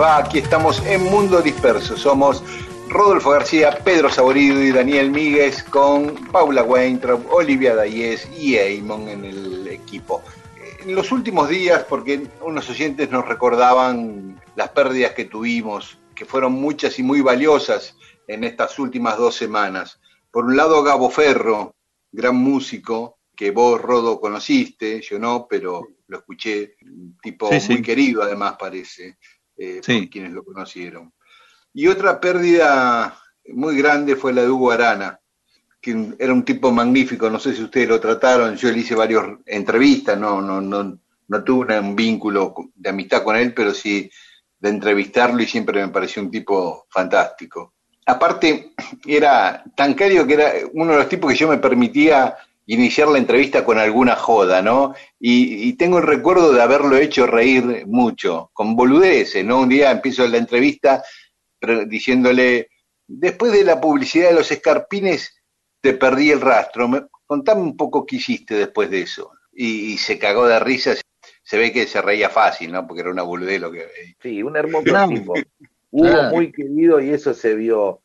Va? Aquí estamos en Mundo Disperso. Somos Rodolfo García, Pedro Saborido y Daniel Míguez con Paula Weintraub, Olivia Dayes y Eamon en el equipo. En los últimos días, porque unos oyentes nos recordaban las pérdidas que tuvimos, que fueron muchas y muy valiosas en estas últimas dos semanas. Por un lado, Gabo Ferro, gran músico, que vos, Rodo, conociste, yo no, pero lo escuché, un tipo muy querido además parece eh, por quienes lo conocieron. Y otra pérdida muy grande fue la de Hugo Arana, que era un tipo magnífico, no sé si ustedes lo trataron, yo le hice varias entrevistas, no, no, no, no tuve un vínculo de amistad con él, pero sí de entrevistarlo y siempre me pareció un tipo fantástico. Aparte, era tan cario que era uno de los tipos que yo me permitía iniciar la entrevista con alguna joda, ¿no? Y, tengo el recuerdo de haberlo hecho reír mucho, con boludeces, ¿no? Un día empiezo la entrevista diciéndole, después de la publicidad de los escarpines, te perdí el rastro. contame un poco qué hiciste después de eso. Y, se cagó de risa, se ve que se reía fácil, ¿no? Porque era una boludez lo que... Sí, un hermoso tipo. Hubo muy querido y eso se vio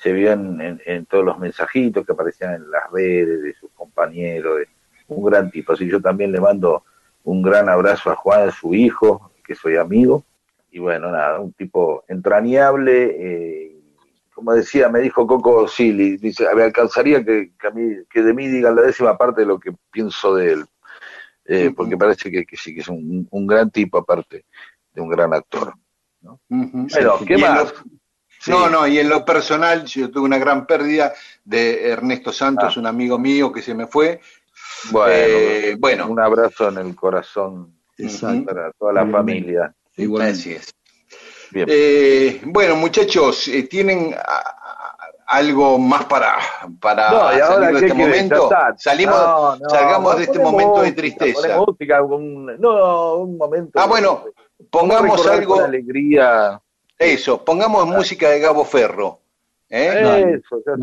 se vio en, todos los mensajitos que aparecían en las redes de sus compañeros, un gran tipo. Así yo también le mando un gran abrazo a Juan, su hijo, que soy amigo, y bueno, nada, un tipo entrañable, eh, como decía, me dijo Coco Silly, dice, me alcanzaría que, que, de mí digan la décima parte de lo que pienso de él, eh, porque parece que, sí, que es un, gran tipo aparte de un gran actor. ¿no? Pero, ¿qué más? No, no, y en lo personal yo tuve una gran pérdida de Ernesto Santos, ah. un amigo mío que se me fue. Bueno, eh, un abrazo en el corazón para toda la familia. Así es. Eh, bueno, muchachos, eh, ¿tienen algo más para, para salir de este momento? Salimos, salgamos de este momento de tristeza. no, un momento. Ah, bueno, pongamos algo. alegría eso, pongamos música de Gabo Ferro. ¿eh? Eso, ya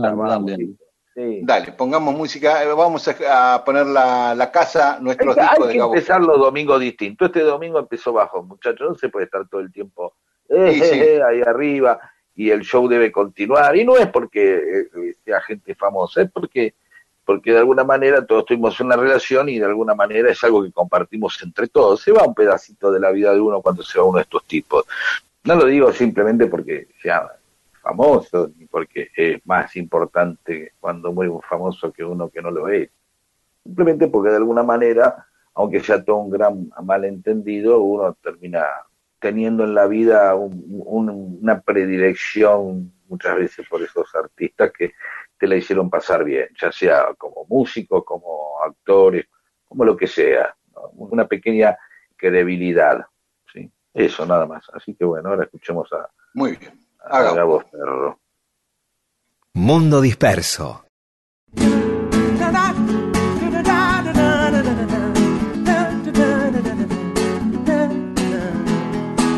Dale, pongamos música, eh, vamos a, poner la, casa, nuestros discos de Gabo Hay que empezar los domingos distintos. Este domingo empezó bajo, muchachos, no se puede estar todo el tiempo eh, ahí arriba y el show debe continuar. Y no es porque sea gente famosa, es porque porque de alguna manera todos tuvimos una relación y de alguna manera es algo que compartimos entre todos. Se va un pedacito de la vida de uno cuando se va uno de estos tipos. No lo digo simplemente porque sea famoso, ni porque es más importante cuando muy famoso que uno que no lo es. Simplemente porque de alguna manera, aunque sea todo un gran malentendido, uno termina teniendo en la vida una predilección muchas veces por esos artistas que te la hicieron pasar bien, ya sea como músicos, como actores, como lo que sea, una pequeña credibilidad. Eso, nada más. Así que bueno, ahora escuchemos a. Muy bien. A voz Perro. Mundo Disperso.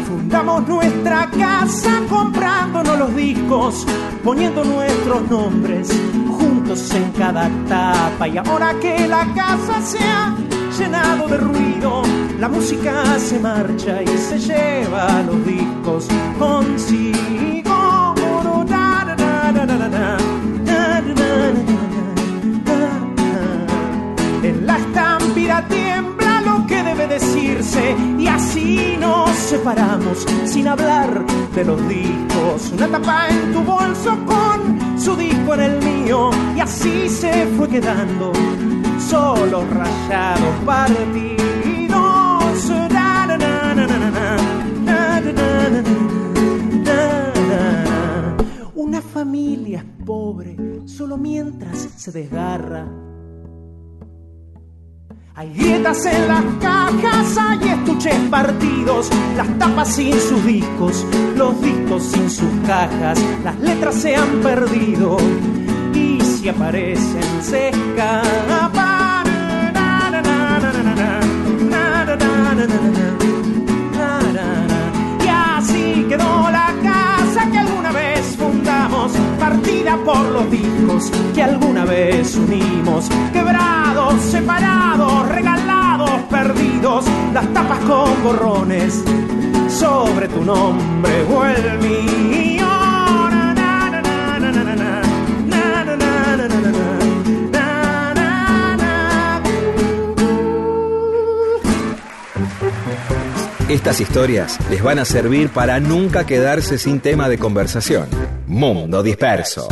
Fundamos nuestra casa comprándonos los discos, poniendo nuestros nombres juntos en cada tapa. Y ahora que la casa se ha llenado de ruido, la música se marcha y se lleva los discos consigo. y así nos separamos sin hablar de los discos. Una tapa en tu bolso con su disco en el mío y así se fue quedando solo rayados partidos. Na, na, na, Una familia es pobre solo mientras se desgarra hay grietas en las cajas, hay estuches partidos, las tapas sin sus discos, los discos sin sus cajas, las letras se han perdido y si aparecen se escapan. Por los discos que alguna vez unimos, quebrados, separados, regalados, perdidos, las tapas con borrones sobre tu nombre o el mío. Estas historias les van a servir para nunca quedarse sin tema de conversación. Mundo Disperso.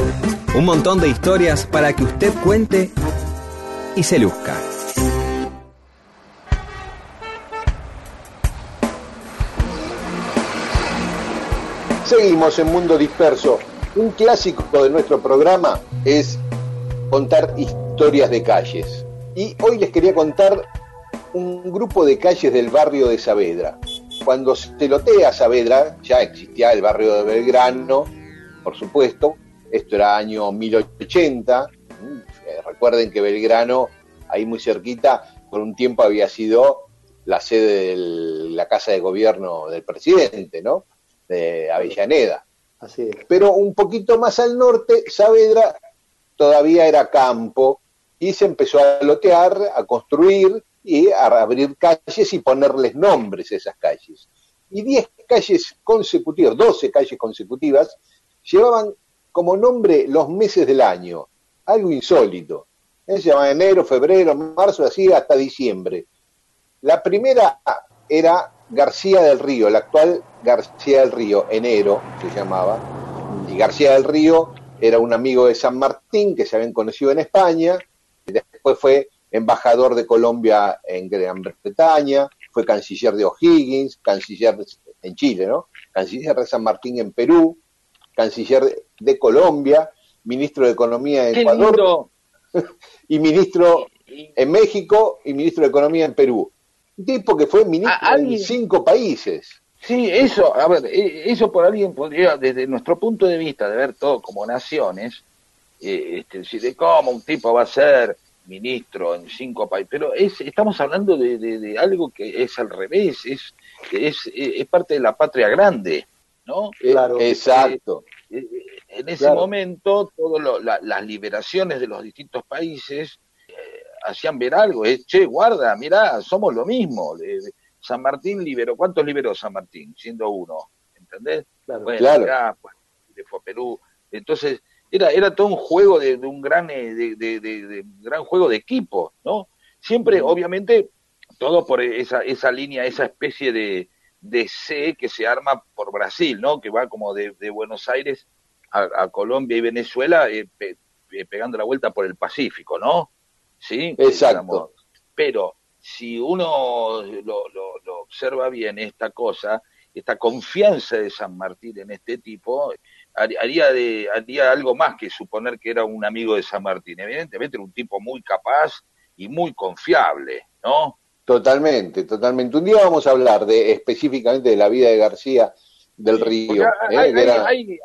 Un montón de historias para que usted cuente y se luzca. Seguimos en Mundo Disperso. Un clásico de nuestro programa es contar historias de calles. Y hoy les quería contar un grupo de calles del barrio de Saavedra. Cuando se lotea Saavedra, ya existía el barrio de Belgrano, por supuesto, esto era año 1080, eh, recuerden que Belgrano, ahí muy cerquita, por un tiempo había sido la sede de la casa de gobierno del presidente, ¿no? De Avellaneda. Así es. Pero un poquito más al norte, Saavedra todavía era campo y se empezó a lotear, a construir y a abrir calles y ponerles nombres a esas calles. Y 10 calles consecutivas, 12 calles consecutivas, llevaban como nombre los meses del año, algo insólito. Se llama enero, febrero, marzo, así hasta diciembre. La primera era García del Río, el actual García del Río, enero se llamaba. Y García del Río era un amigo de San Martín que se habían conocido en España, y después fue embajador de Colombia en Gran Bretaña, fue canciller de O'Higgins, canciller en Chile, ¿no? Canciller de San Martín en Perú, canciller de Colombia, ministro de Economía en Ecuador y ministro en México y ministro de Economía en Perú. Un tipo que fue ministro en cinco países. Sí, eso, a ver, e, eso por alguien podría, desde nuestro punto de vista, de ver todo como naciones, eh, este, decir, de cómo un tipo va a ser ministro en cinco países, pero es, estamos hablando de, algo que es al revés, es, es, es parte de la patria grande, ¿no? Claro, eh, exacto. Eh, eh, en ese momento, todas las liberaciones de los distintos países hacían ver algo, es, che, guarda, mirá, somos lo mismo. San Martín liberó, ¿cuántos liberó San Martín? Siendo uno, ¿entendés? Claro, bueno, pues, fue a Perú. Entonces, era, era todo un juego de, un gran, eh, de, gran juego de equipo, ¿no? Siempre, obviamente, todo por esa, esa línea, esa especie de, de C que se arma por Brasil, ¿no? Que va como de, Buenos Aires a, Colombia y Venezuela, eh, eh, pegando la vuelta por el Pacífico, ¿no? Sí. Exacto. Pero si uno lo, lo, lo, observa bien, esta cosa, esta confianza de San Martín en este tipo, haría, de, haría algo más que suponer que era un amigo de San Martín. Evidentemente era un tipo muy capaz y muy confiable, ¿no? Totalmente, totalmente. Un día vamos a hablar de específicamente de la vida de García del Río. ¿eh?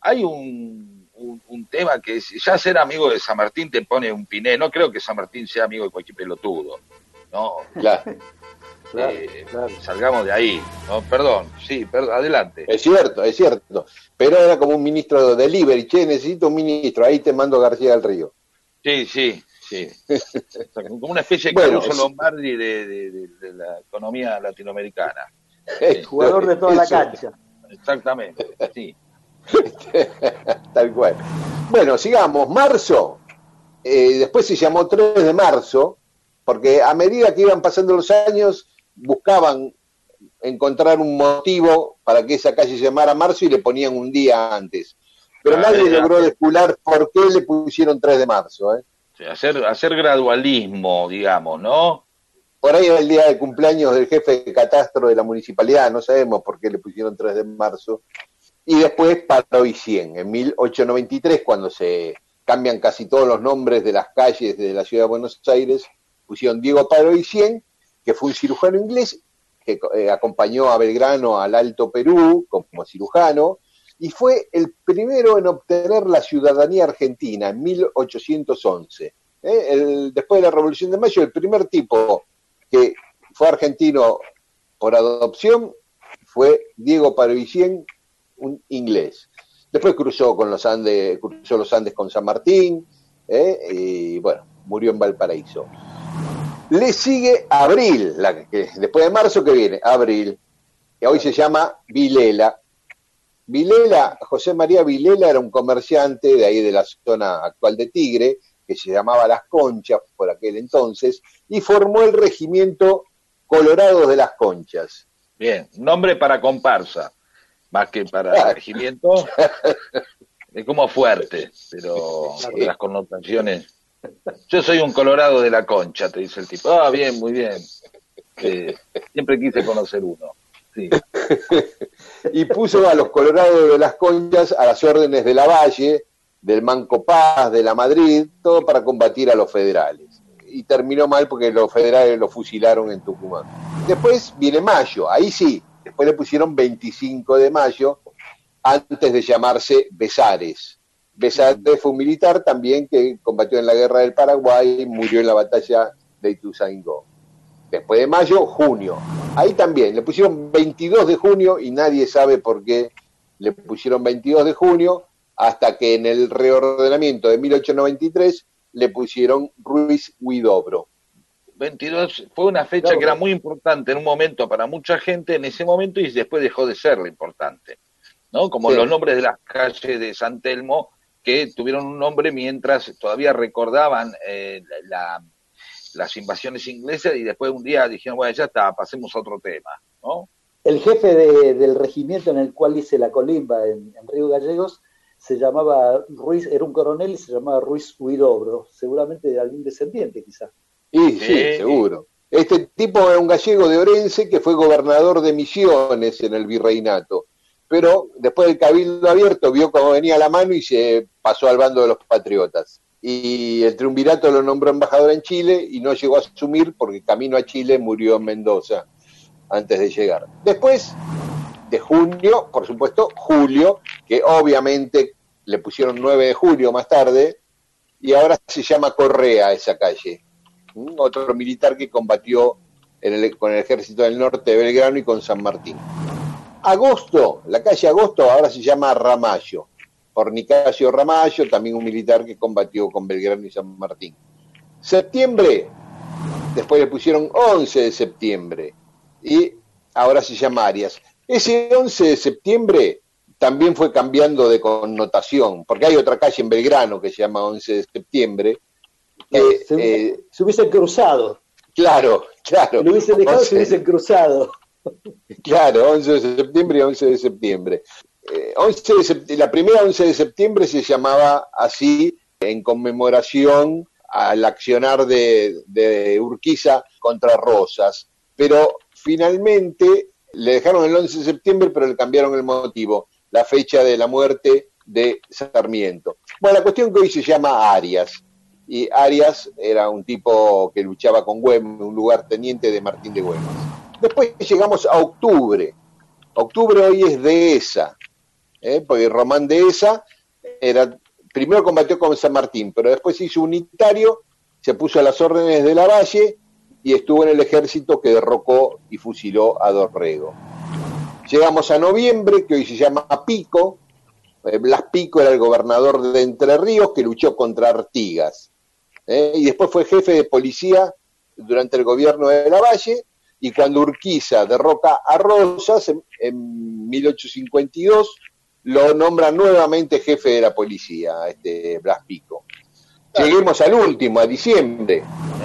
Hay, un, un, tema que ya ser amigo de San Martín te pone un piné. No creo que San Martín sea amigo de cualquier pelotudo. ¿no? Claro. Eh, salgamos de ahí. No, perdón, sí, perdón, adelante. Es cierto, es cierto. Pero era como un ministro de delivery, che, necesito un ministro, ahí te mando García del Río. Sí, sí, sí. como una especie de Caruso Lombardi de, la economía latinoamericana. El jugador de toda la cancha. Exactamente, sí. Tal cual. Bueno, sigamos. Marzo, eh, después se llamó 3 de marzo, porque a medida que iban pasando los años, buscaban encontrar un motivo para que esa calle se llamara Marzo y le ponían un día antes. Pero ah, nadie logró descular por qué le pusieron 3 de marzo. ¿eh? hacer, hacer gradualismo, digamos, ¿no? Por ahí era el día de cumpleaños del jefe de catastro de la municipalidad, no sabemos por qué le pusieron 3 de marzo. Y después Paro y 100, en 1893, cuando se cambian casi todos los nombres de las calles de la ciudad de Buenos Aires, pusieron Diego Paro y 100, que fue un cirujano inglés que eh, acompañó a Belgrano al Alto Perú como cirujano, y fue el primero en obtener la ciudadanía argentina en 1811. ¿eh? después de la Revolución de Mayo, el primer tipo que fue argentino por adopción fue Diego Parovicien, un inglés. Después cruzó con los Andes, cruzó los Andes con San Martín, ¿eh? y bueno, murió en Valparaíso. Le sigue Abril, la que, después de marzo que viene, Abril, que hoy se llama Vilela, Vilela, José María Vilela era un comerciante de ahí de la zona actual de Tigre, que se llamaba Las Conchas por aquel entonces, y formó el regimiento Colorados de las Conchas. Bien, nombre para comparsa, más que para regimiento. es como fuerte, pero las connotaciones. Yo soy un colorado de la concha, te dice el tipo. Ah, bien, muy bien. Eh, siempre quise conocer uno. y puso a los colorados de las conchas a las órdenes de la Valle, del Manco Paz, de la Madrid, todo para combatir a los federales. Y terminó mal porque los federales lo fusilaron en Tucumán. Después viene mayo, ahí sí, después le pusieron 25 de mayo, antes de llamarse Besares. Besares fue un militar también que combatió en la guerra del Paraguay y murió en la batalla de Ituzaingó. Después de mayo, junio. Ahí también le pusieron 22 de junio y nadie sabe por qué le pusieron 22 de junio, hasta que en el reordenamiento de 1893 le pusieron Ruiz Huidobro. 22 fue una fecha que era muy importante en un momento para mucha gente en ese momento y después dejó de ser lo importante, ¿no? Como los nombres de las calles de San Telmo que tuvieron un nombre mientras todavía recordaban eh, la, las invasiones inglesas y después un día dijeron, bueno, ya está, pasemos a otro tema, ¿no? El jefe del regimiento en el cual hice la colimba en, Río Gallegos se llamaba Ruiz, era un coronel y se llamaba Ruiz Huidobro, seguramente de algún descendiente quizás. Sí, sí, seguro. Este tipo era un gallego de Orense que fue gobernador de Misiones en el virreinato, pero después del cabildo abierto vio cómo venía la mano y se pasó al bando de los patriotas y el triunvirato lo nombró embajador en Chile y no llegó a asumir porque camino a Chile murió en Mendoza antes de llegar. Después de junio, por supuesto, julio, que obviamente le pusieron 9 de julio más tarde, y ahora se llama Correa esa calle. Otro militar que combatió con el ejército del norte de Belgrano y con San Martín. Agosto, la calle Agosto ahora se llama Ramallo por Nicasio Ramallo, también un militar que combatió con Belgrano y San Martín. Septiembre, después le pusieron 11 de septiembre y ahora se llama Arias. Ese 11 de septiembre también fue cambiando de connotación, porque hay otra calle en Belgrano que se llama 11 de septiembre. se, eh, se, hubiesen cruzado. Claro, claro. Lo hubiesen dejado, se hubiesen cruzado. Claro, 11 de septiembre y 11 de septiembre. 11 eh, la primera 11 de septiembre se llamaba así en conmemoración al accionar de, Urquiza contra Rosas, pero finalmente le dejaron el 11 de septiembre, pero le cambiaron el motivo, la fecha de la muerte de Sarmiento. Bueno, la cuestión que hoy se llama Arias, y Arias era un tipo que luchaba con Güemes, un lugar teniente de Martín de Güemes. Después llegamos a octubre. Octubre hoy es dehesa, ¿eh? porque Román de esa era, primero combatió con San Martín, pero después se hizo unitario, se puso a las órdenes de la Valle y estuvo en el ejército que derrocó y fusiló a Dorrego. Llegamos a noviembre, que hoy se llama Pico. Eh, Blas Pico era el gobernador de Entre Ríos que luchó contra Artigas. ¿eh? Y después fue jefe de policía durante el gobierno de la Valle. Y cuando Urquiza derroca a Rosas en, en 1852, lo nombra nuevamente jefe de la policía, este Blas Pico. lleguemos al último, a diciembre.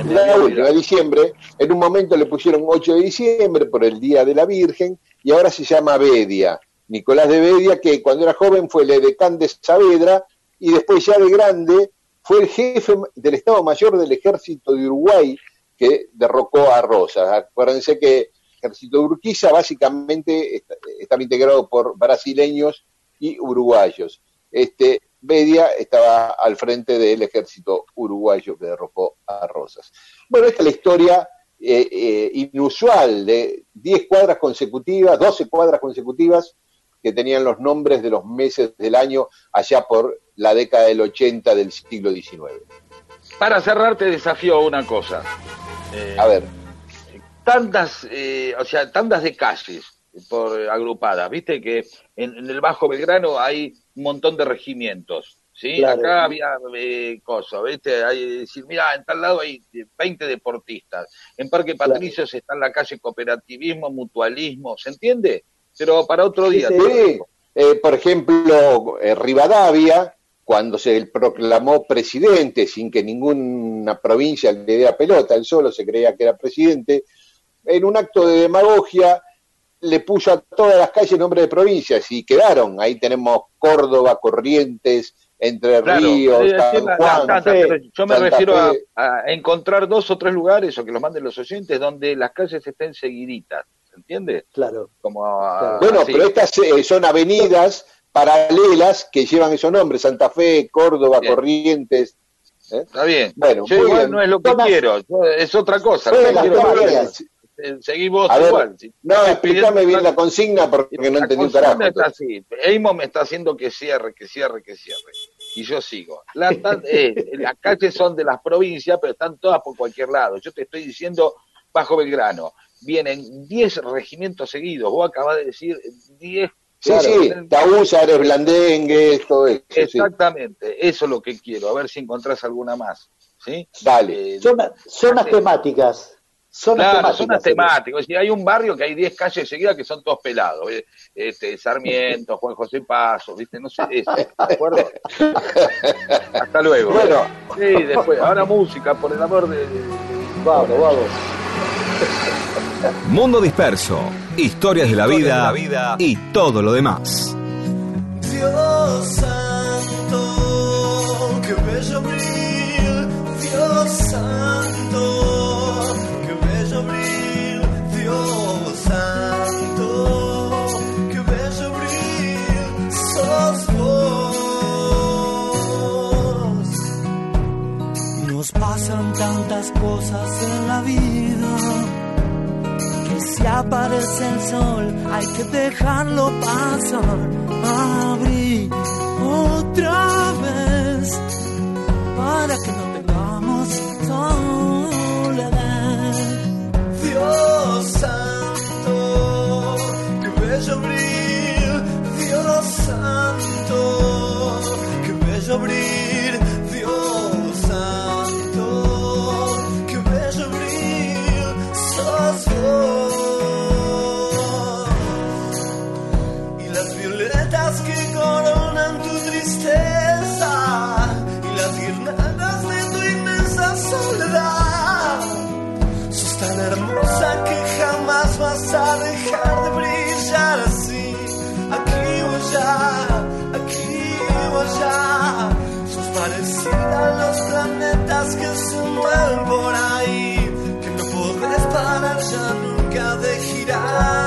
La última, a diciembre. En un momento le pusieron 8 de diciembre por el Día de la Virgen y ahora se llama Bedia. Nicolás de Bedia, que cuando era joven fue el edecán de Saavedra y después ya de grande fue el jefe del Estado Mayor del Ejército de Uruguay que derrocó a Rosas. Acuérdense que el Ejército de Urquiza básicamente estaba integrado por brasileños y uruguayos. Este, Bedia estaba al frente del ejército uruguayo que derrocó a Rosas. Bueno, esta es la historia eh, eh, inusual de 10 cuadras consecutivas, 12 cuadras consecutivas que tenían los nombres de los meses del año allá por la década del 80 del siglo XIX. Para cerrar te desafío una cosa. Eh, a ver. Tantas, o sea, tantas de calles por agrupadas, viste que en, el Bajo Belgrano hay un montón de regimientos. ¿sí? Acá había eh, cosas, ¿viste? Hay, decir, mira, en tal lado hay 20 deportistas. En Parque Patricios está en la calle cooperativismo, mutualismo, ¿se entiende? Pero para otro día. Sí, eh, por ejemplo, eh, Rivadavia, cuando se proclamó presidente, sin que ninguna provincia le diera pelota, él solo se creía que era presidente, en un acto de demagogia le puso a todas las calles nombre de provincias y quedaron. Ahí tenemos Córdoba, Corrientes, Entre Ríos, San Juan, Yo me refiero a, encontrar dos o tres lugares, o que los manden los oyentes, donde las calles estén seguiditas. ¿Se entiende? Claro. Como, Bueno, pero estas eh, son avenidas paralelas que llevan esos nombres, Santa Fe, Córdoba, Corrientes. ¿eh? Está bien. Bueno, no es lo que quiero, es otra cosa. Eh, seguí vos igual. No, explícame bien la consigna porque no entendí un carajo. Está así. Eimo me está haciendo que cierre, que cierre, que cierre. Y yo sigo. Eh, las calles son de las provincias, pero están todas por cualquier lado. Yo te estoy diciendo Bajo Belgrano. Vienen 10 regimientos seguidos. Vos acabas de decir 10 Sí, sí, Taúzares, Blandengue, todo eso. Exactamente, eso es lo que quiero, a ver si encontrás alguna más. ¿sí? Dale. Eh, zonas temáticas. Zonas claro, zonas temáticas. hay un barrio que hay 10 calles seguidas que son todos pelados. ¿eh? Este, Sarmiento, Juan José Paso, ¿viste? No sé, eso, ¿de acuerdo? Hasta luego. Bueno. Sí, después. Ahora música, por el amor de... Vamos, vamos. Mundo disperso, historias de la, vida, y todo lo demás. Dios santo, qué bello abrir, Dios santo. pasan tantas cosas en la vida si aparece el sol hay que dejarlo pasar. Abrir otra vez para que no tengamos soledad. Dios por ahí. Que no podés parar ya nunca de girar.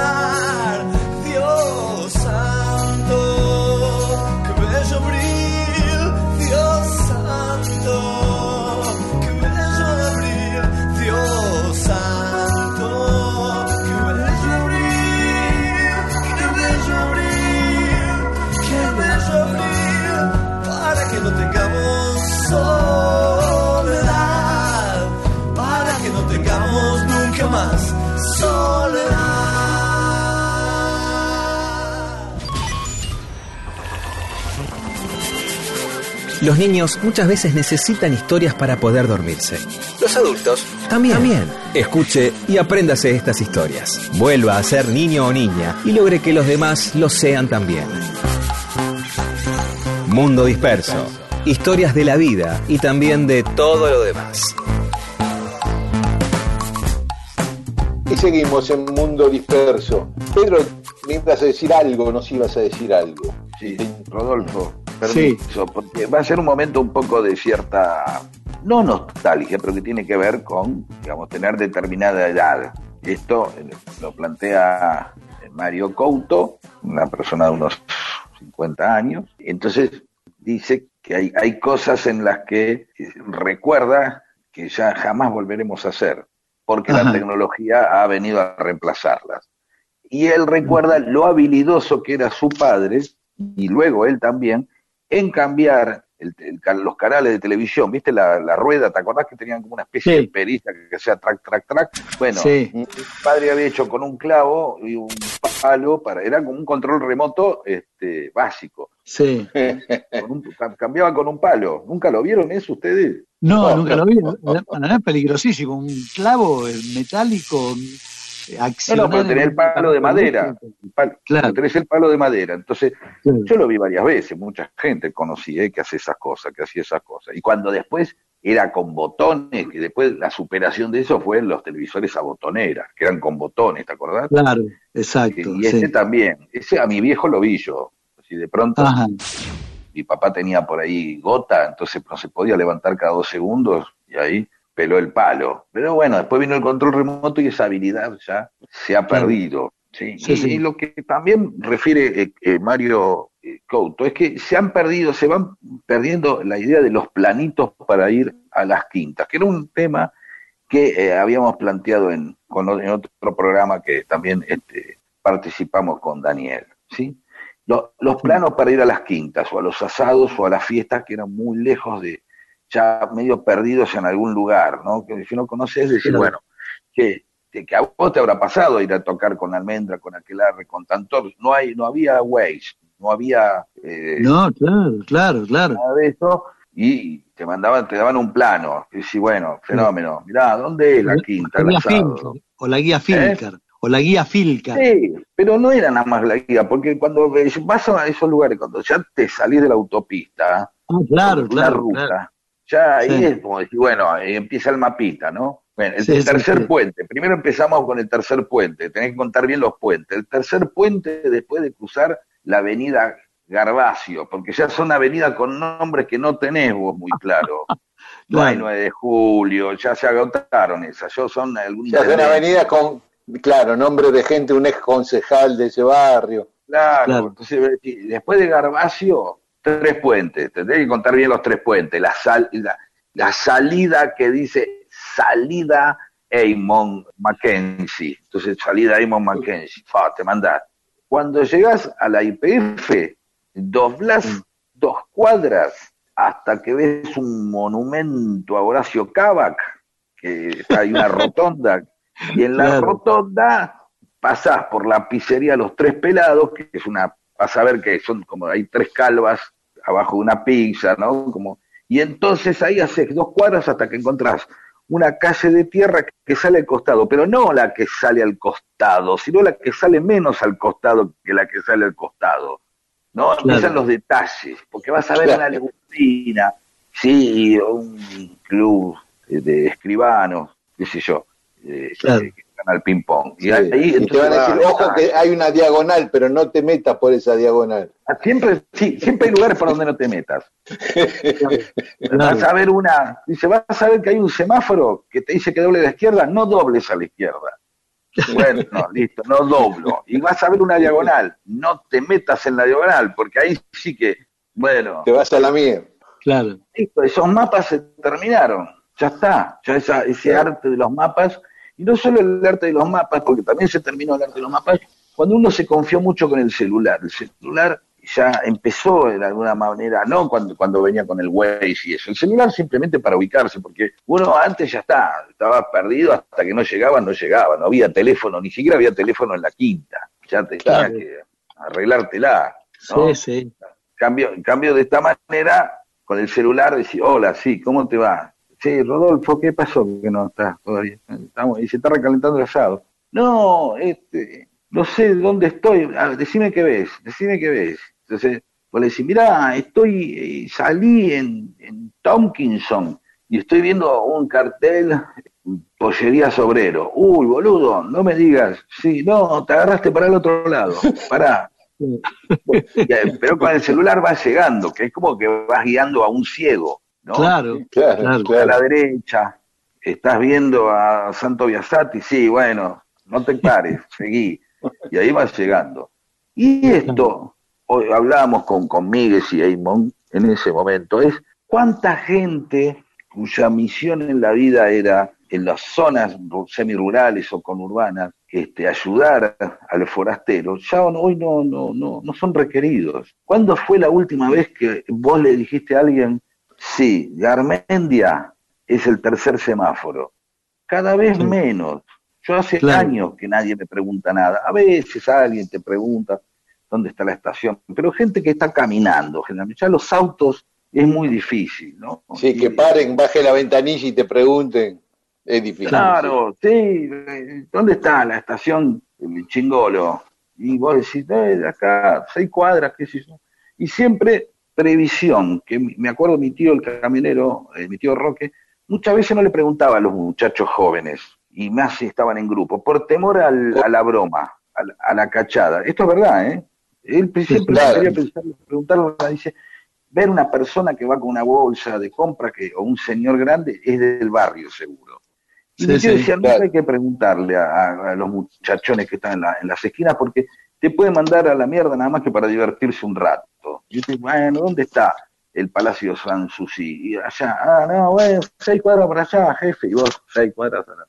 Los niños muchas veces necesitan historias para poder dormirse. Los adultos también. También. Escuche y apréndase estas historias. Vuelva a ser niño o niña y logre que los demás lo sean también. Mundo Disperso. historias de la vida y también de todo lo demás. Y seguimos en Mundo Disperso. Pedro, me ibas a decir algo, nos ibas a decir algo. Sí, Rodolfo, permiso, porque va a ser un momento un poco de cierta, no nostalgia, pero que tiene que ver con, digamos, tener determinada edad. Esto eh, lo plantea Mario Couto, una persona de unos 50 años. Entonces dice que hay, hay cosas en las que recuerda que ya jamás volveremos a hacer, porque la tecnología ha venido a reemplazarlas. Y él recuerda lo habilidoso que era su padre, y luego él también, en cambiar los canales de televisión, ¿viste la, rueda? ¿Te acordás que tenían como una especie de perilla que sea track, track, track? Bueno, mi padre había hecho con un clavo y un palo, para era como un control remoto este, básico. Sí. cambiaba con un palo. ¿Nunca lo vieron eso ustedes? No, nunca lo vi. Era, peligrosísimo. Un clavo metálico no, pero tenés el palo de madera. claro. Tenés el palo de madera. Entonces, yo lo vi varias veces, mucha gente conocí eh, que hace esas cosas, que hacía esas cosas. Y cuando después era con botones, que después la superación de eso fue en los televisores a botonera, que eran con botones, ¿te acordás? Claro, exacto. Y ese también, ese a mi viejo lo vi yo. Así de pronto, mi papá tenía por ahí gota, entonces no se podía levantar cada dos segundos, y ahí peló el palo. Pero bueno, después vino el control remoto y esa habilidad ya se ha perdido. ¿sí? y, lo que también refiere eh, eh, Mario eh, Couto es que se han perdido, se van perdiendo la idea de los planitos para ir a las quintas, que era un tema que habíamos planteado en, en otro programa que también este, participamos con Daniel. ¿sí? los planos para ir a las quintas o a los asados o a las fiestas que eran muy lejos de, ya medio perdidos en algún lugar, ¿no? Que si no conoces, decir, bueno, que, que a vos te habrá pasado ir a tocar con Almendra, con Aquelarre, con Tantor, no hay, no había Waze, no había eh, No, claro, claro, claro. Nada de eso, y te mandaban, te daban un plano, y sí, bueno, fenómeno, mirá, ¿dónde es la quinta? La o la guía Filcar. ¿Eh? O la guía Filcar. Sí, pero no era nada más la guía, porque cuando vas a esos lugares, cuando ya te salís de la autopista, ah, claro, claro, ruta, ya ahí es como decir, bueno, ahí empieza el mapita, ¿no? Bueno, el tercer puente. Primero empezamos con el tercer puente. Tenés que contar bien los puentes. El tercer puente después de cruzar la avenida Garbacio, porque ya son avenidas con nombres que no tenés vos muy claro. No hay 9 de julio, ya se agotaron esas. Yo son algunas. Ya son avenidas con, claro, nombre de gente, un ex concejal de ese barrio. Claro, entonces después de Garbacio tres puentes, tendré que contar bien los tres puentes, la, la, salida que dice salida Eamon Mackenzie, entonces salida Eamon Mackenzie, fa, te mandas. Cuando llegas a la IPF, doblas mm. dos cuadras hasta que ves un monumento a Horacio Cavac, que hay una rotonda, y en la rotonda pasás por la pizzería Los Tres Pelados, que es una, vas a ver que son como hay tres calvas abajo de una pizza, ¿no? Como, y entonces ahí haces dos cuadras hasta que encontrás una calle de tierra que sale al costado, pero no la que sale al costado, sino la que sale menos al costado que la que sale al costado. ¿No? Empiezan los detalles, porque vas a ver una legumbrina, sí, un club de escribanos, qué sé yo, eh, al ping-pong. Y ahí te van a decir, ojo que hay una diagonal, pero no te metas por esa diagonal. Ah, siempre, sí, siempre hay lugares por donde no te metas. vas a ver una, dice, vas a ver que hay un semáforo que te dice que doble a la izquierda, no dobles a la izquierda. Bueno, listo, no doblo. Y vas a ver una diagonal, no te metas en la diagonal, porque ahí sí que, bueno. Te vas a la mía. Claro. Listo, esos mapas se terminaron. Ya está. Ya esa, ese arte de los mapas y no solo el arte de los mapas, porque también se terminó el arte de los mapas, cuando uno se confió mucho con el celular. El celular ya empezó de alguna manera, no cuando, cuando venía con el Waze y eso, el celular simplemente para ubicarse, porque uno antes ya está, estaba perdido hasta que no llegaba, no llegaba, no había teléfono, ni siquiera había teléfono en la quinta, ya tenía que arreglártela. Sí, sí. Cambio, en cambio de esta manera, con el celular decir, hola, sí, ¿cómo te va? Sí, Rodolfo, ¿qué pasó que no estás todavía? Estamos, y se está recalentando el asado. No, este, no sé dónde estoy. decime qué ves, decime qué ves. Entonces, Vos le decís, mirá, estoy, eh, salí en, en Tompkinson y estoy viendo un cartel pollería obrero. Uy, boludo, no me digas. Sí, no, te agarraste para el otro lado. Pará. Pero con el celular vas llegando, que es como que vas guiando a un ciego. ¿No? Claro, claro, A la derecha, estás viendo a Santo Biasati, sí, bueno, no te pares, seguí. Y ahí vas llegando. Y esto, hoy hablábamos con, con Miguel y Eamon en ese momento, es cuánta gente cuya misión en la vida era en las zonas semirurales o conurbanas, este, ayudar a los forasteros, ya hoy no, no, no, no son requeridos. ¿Cuándo fue la última vez que vos le dijiste a alguien, sí, Garmendia es el tercer semáforo? Cada vez menos. Yo hace años que nadie me pregunta nada. A veces alguien te pregunta dónde está la estación, pero gente que está caminando, generalmente. Ya los autos es muy difícil, ¿no? Sí, que paren, baje la ventanilla y te pregunten. Es difícil. Claro, sí. ¿Dónde está la estación Chingolo? Y vos decís, eh, acá, seis cuadras, qué sé yo. Y siempre previsión, que me acuerdo mi tío, el camionero, eh, mi tío Roque, muchas veces no le preguntaba a los muchachos jóvenes, y más si estaban en grupo, por temor a la broma, a la, cachada. Esto es verdad, ¿eh? Él siempre quería pensar, preguntarle, dice, ver una persona que va con una bolsa de compra que, o un señor grande es del barrio seguro. Y yo decía, no hay que preguntarle a, los muchachones que están en, las esquinas porque te puede mandar a la mierda nada más que para divertirse un rato. Y yo digo, bueno, ¿dónde está el Palacio Sanssouci? Y allá, ah, no, bueno, seis cuadras para allá, jefe, y vos seis cuadras a la,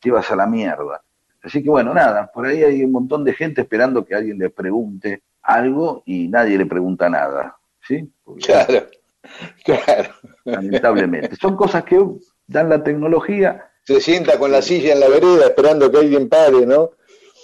te ibas a la mierda. Así que bueno, nada, por ahí hay un montón de gente esperando que alguien le pregunte algo y nadie le pregunta nada. ¿Sí? claro, claro. Lamentablemente. Son cosas que dan la tecnología se sienta con la silla en la vereda esperando que alguien pare, ¿no?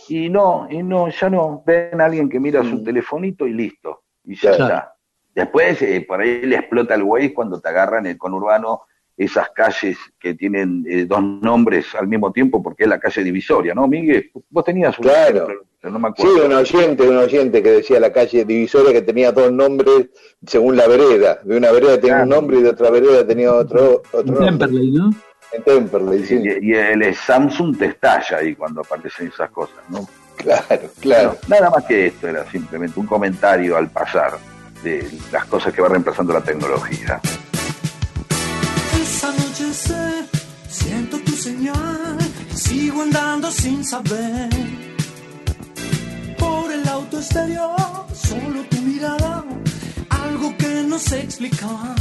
Y no, y no, ya no. Ven a alguien que mira su mm. telefonito y listo. Y ya está. Después, eh, por ahí le explota el güey cuando te agarran el conurbano esas calles que tienen eh, dos nombres al mismo tiempo porque es la calle divisoria, ¿no, Miguel? Vos tenías un claro. no me acuerdo. Sí, un oyente, un oyente que decía la calle divisoria que tenía dos nombres según la vereda. De una vereda tenía un nombre y de otra vereda tenía otro, otro Temperley, ¿no? Y, el Samsung te estalla ahí cuando aparecen esas cosas, ¿no? Claro, claro. nada más que esto, era simplemente un comentario al pasar de las cosas que va reemplazando la tecnología. Esa noche sé, siento tu señal, sigo andando sin saber. Por el auto exterior, solo tu mirada, algo que no sé explicar.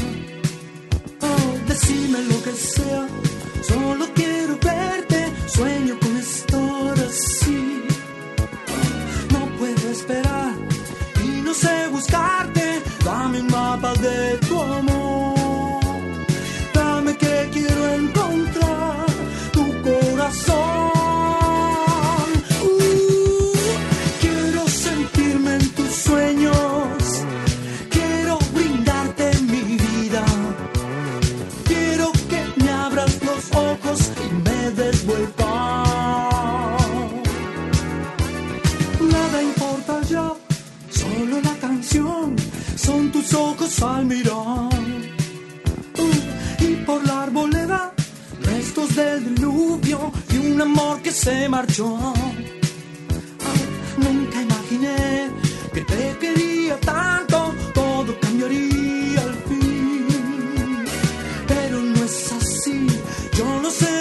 Oh, decime lo que sea Solo quiero verte, sueño con Uh, y por la arboleda, restos del diluvio y un amor que se marchó. Nunca imaginé que te quería tanto, todo cambiaría al fin. Pero no es así, yo no sé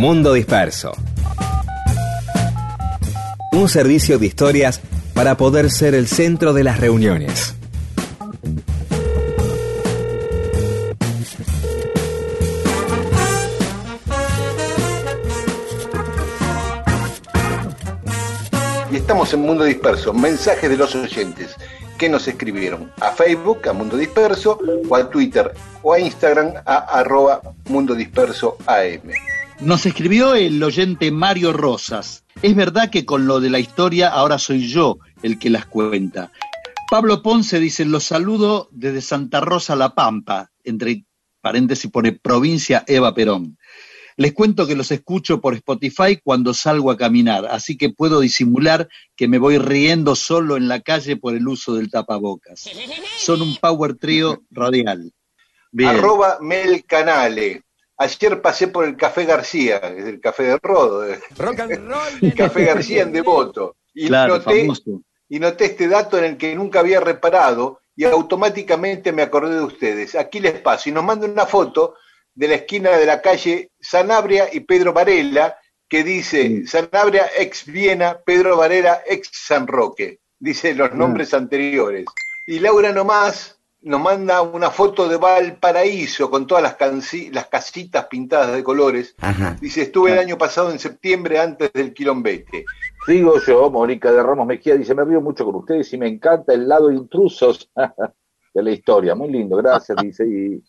Mundo Disperso. Un servicio de historias para poder ser el centro de las reuniones. Y estamos en Mundo Disperso, mensajes de los oyentes que nos escribieron a Facebook, a Mundo Disperso, o a Twitter o a Instagram, a arroba Mundo Disperso AM. Nos escribió el oyente Mario Rosas. Es verdad que con lo de la historia ahora soy yo el que las cuenta. Pablo Ponce dice, los saludo desde Santa Rosa La Pampa, entre paréntesis pone provincia Eva Perón. Les cuento que los escucho por Spotify cuando salgo a caminar, así que puedo disimular que me voy riendo solo en la calle por el uso del tapabocas. Son un power trío radial. Arroba Mel Canale. Ayer pasé por el Café García, es el Café de Rodo, el Café García en Devoto, y, Claro, noté, y noté este dato en el que nunca había reparado y automáticamente me acordé de ustedes. Aquí les paso y nos manda una foto de la esquina de la calle Sanabria y Pedro Varela que dice Sanabria ex Viena, Pedro Varela ex San Roque. Dice los nombres anteriores. Y Laura nomás nos manda una foto de Valparaíso con todas las, las casitas pintadas de colores. Dice, estuve el año pasado en septiembre antes del quilombete. Sigo yo, Mónica de Ramos Mejía dice, me río mucho con ustedes y me encanta el lado intrusos de la historia. Muy lindo, gracias, dice. Y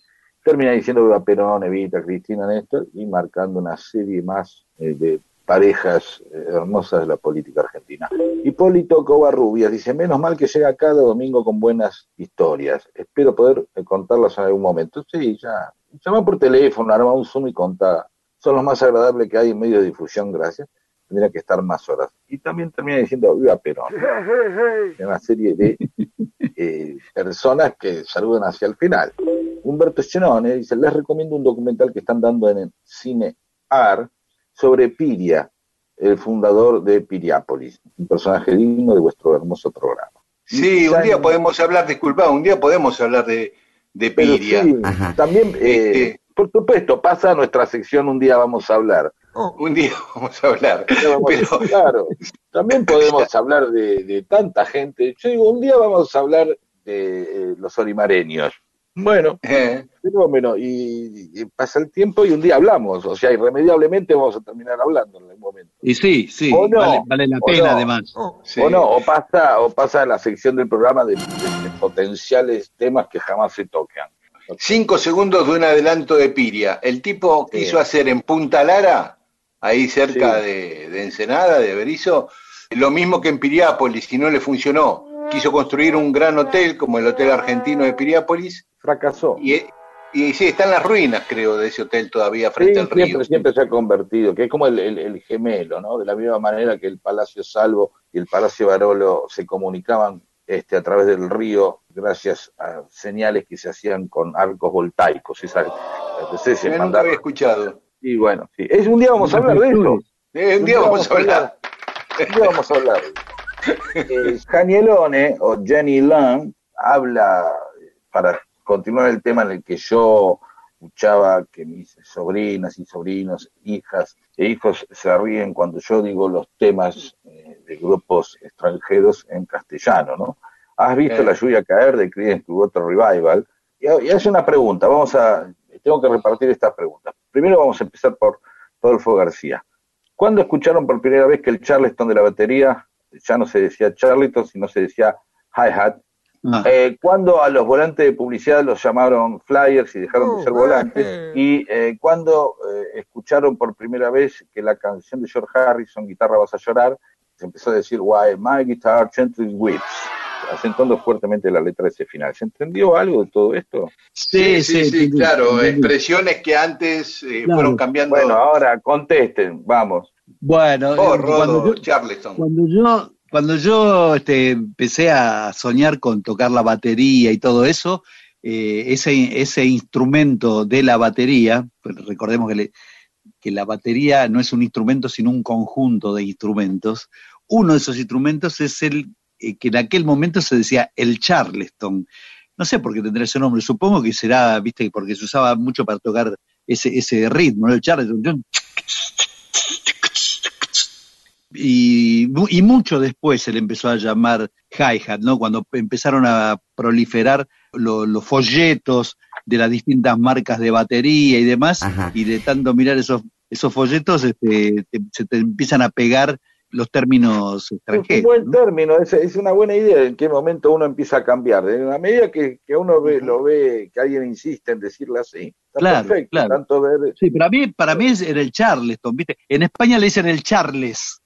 termina diciendo Viva Perón, Evita, Cristina, Néstor, y marcando una serie más eh, de parejas eh, hermosas de la política argentina. Hipólito Covarrubias dice, menos mal que llega cada domingo con buenas historias. Espero poder eh, contarlas en algún momento. Sí, ya. Llama por teléfono, arma un Zoom y contá. Son los más agradables que hay en medio de difusión, gracias. Tendría que estar más horas. Y también termina diciendo, viva Perón. Es una serie de eh, personas que saludan hacia el final. Humberto Chenone dice, les recomiendo un documental que están dando en el Cine AR sobre Piria, el fundador de Piriápolis, un personaje digno de vuestro hermoso programa. Sí, un día podemos hablar, disculpa, un día podemos hablar de, Piria. sí, también, eh, Este- por supuesto, pasa a nuestra sección, un día vamos a hablar. Un día vamos a hablar. A- Pero claro, también podemos hablar de, de tanta gente. Yo digo, un día vamos a hablar de eh, los olimareños. Bueno, eh, fenómeno, y, y pasa el tiempo y un día hablamos, o sea, irremediablemente vamos a terminar hablando en algún momento. Y sí, sí, O no, vale, vale la o pena no. además. sí. O no, o pasa, o pasa la sección del programa de, de- de potenciales temas que jamás se tocan. Cinco segundos de un adelanto de Piria. El tipo Sí. quiso hacer en Punta Lara, ahí cerca Sí. de, de Ensenada, de Berizo, lo mismo que en Piriápolis y no le funcionó. Quiso construir un gran hotel como el Hotel Argentino de Piriápolis Fracasó. y, y sí, están las ruinas, creo, de ese hotel todavía Sí, frente al río. siempre, siempre se ha convertido, que es como el, el- el gemelo, ¿no? De la misma manera que el Palacio Salvo y el Palacio Barolo se comunicaban este, a través del río gracias a señales que se hacían con arcos voltaicos. Esas, entonces se Yo nunca mandaban- había escuchado. Y bueno, sí. Es, un día vamos a hablar de esto. Eh, un día vamos a hablar. Un día vamos a hablar. Eh, Janielone o Jenny Long habla, para continuar el tema en el que yo escuchaba que mis sobrinas y sobrinos, hijas e hijos se ríen cuando yo digo los temas eh, de grupos extranjeros en castellano, ¿no? ¿Has visto Eh. la lluvia caer de Creedence Clearwater Revival? Y, y hace una pregunta, vamos a, tengo que repartir estas preguntas. Primero vamos a empezar por Rodolfo García. ¿Cuándo escucharon por primera vez que el Charleston de la batería ya no se decía Charleston, sino se decía hi-hat? Ah, Eh, ¿Cuándo a los volantes de publicidad los llamaron flyers y dejaron de ser volantes? ¿Y eh, cuándo eh, escucharon por primera vez que la canción de George Harrison, Guitarra vas a llorar, se empezó a decir Why my guitar gently weeps, acentuando fuertemente la letra de ese final? ¿Se entendió algo de todo esto? Sí, sí, sí, claro. entendí. Expresiones que antes eh, Claro. fueron cambiando. Bueno, ahora contesten, vamos. Bueno, oh, cuando Rodo, yo, Charleston. cuando yo, cuando yo este, empecé a soñar con tocar la batería y todo eso, eh, ese, instrumento de la batería, pues recordemos que, le- que la batería no es un instrumento, sino un conjunto de instrumentos. Uno de esos instrumentos es el eh, que en aquel momento se decía el Charleston. No sé por qué tendrá ese nombre, supongo que será, viste, porque se usaba mucho para tocar ese, ese ritmo, ¿no? el charles. Y, y, mucho después se le empezó a llamar hi-hat, ¿no? Cuando empezaron a proliferar los folletos de las distintas marcas de batería y demás, y de tanto mirar esos, esos folletos, este, se te empiezan a pegar los términos extranjeros. Es un buen término, es, es, una buena idea en qué momento uno empieza a cambiar. En la medida que, que uno ve, lo ve, que alguien insiste en decirle así, está claro, perfecto. Claro. Tanto ver... Sí, para mí, para mí es el Charleston, ¿viste? En España le dicen el Charles.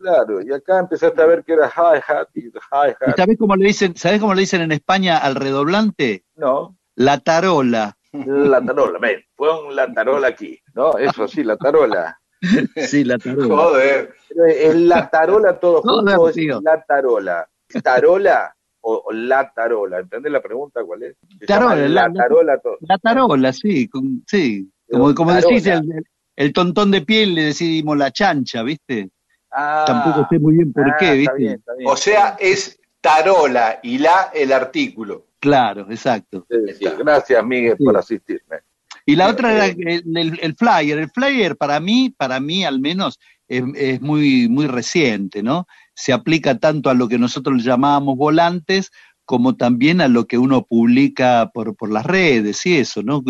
Claro, y acá empezaste a ver que era hi-hat y hi-hat. ¿Y sabés cómo le dicen, sabés cómo le dicen en España al redoblante? No. La tarola. La tarola, ven, pon la tarola aquí, ¿no? Eso sí, la tarola. Sí, la tarola. Joder. Es la tarola todo junto, es la tarola. ¿Tarola o, o la tarola? ¿Entendés la pregunta cuál es? Tarola, la- la tarola todo. La tarola, sí, con- sí. Como, como tarola. decís, el, el tontón de piel le decimos la chancha, ¿viste? Ah, Tampoco sé muy bien por ah, qué, está ¿viste? bien, está bien. O sea, es tarola y la el artículo. Claro, exacto. Sí, sí. Gracias, Miguel, Sí. por asistirme. Y la otra era el, el- el flyer. El flyer para mí, para mí al menos, es, es muy, muy reciente, ¿no? Se aplica tanto a lo que nosotros llamábamos volantes como también a lo que uno publica por, por las redes y eso, ¿no?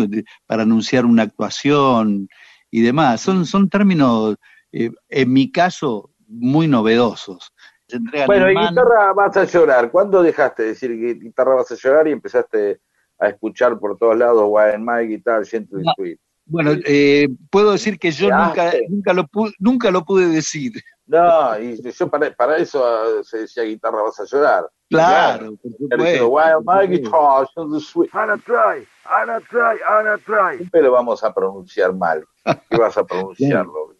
Para anunciar una actuación y demás. Son, son términos, eh, en mi caso, muy novedosos. Se entregan Bueno, en y mano. guitarra vas a llorar. ¿Cuándo dejaste de decir que guitarra vas a llorar y empezaste a escuchar por todos lados Why My Guitar, Gentle No. Sweet? Bueno, eh, puedo decir que yo ¿Qué nunca, hace? nunca, lo pude, nunca lo pude decir. No, y yo para, para eso ah, se decía guitarra vas a llorar. Claro. Why My. Guitar, Gentle Sweet. Anna try, Anna try, Anna try. Siempre lo vamos a pronunciar mal. ¿Qué vas a pronunciarlo?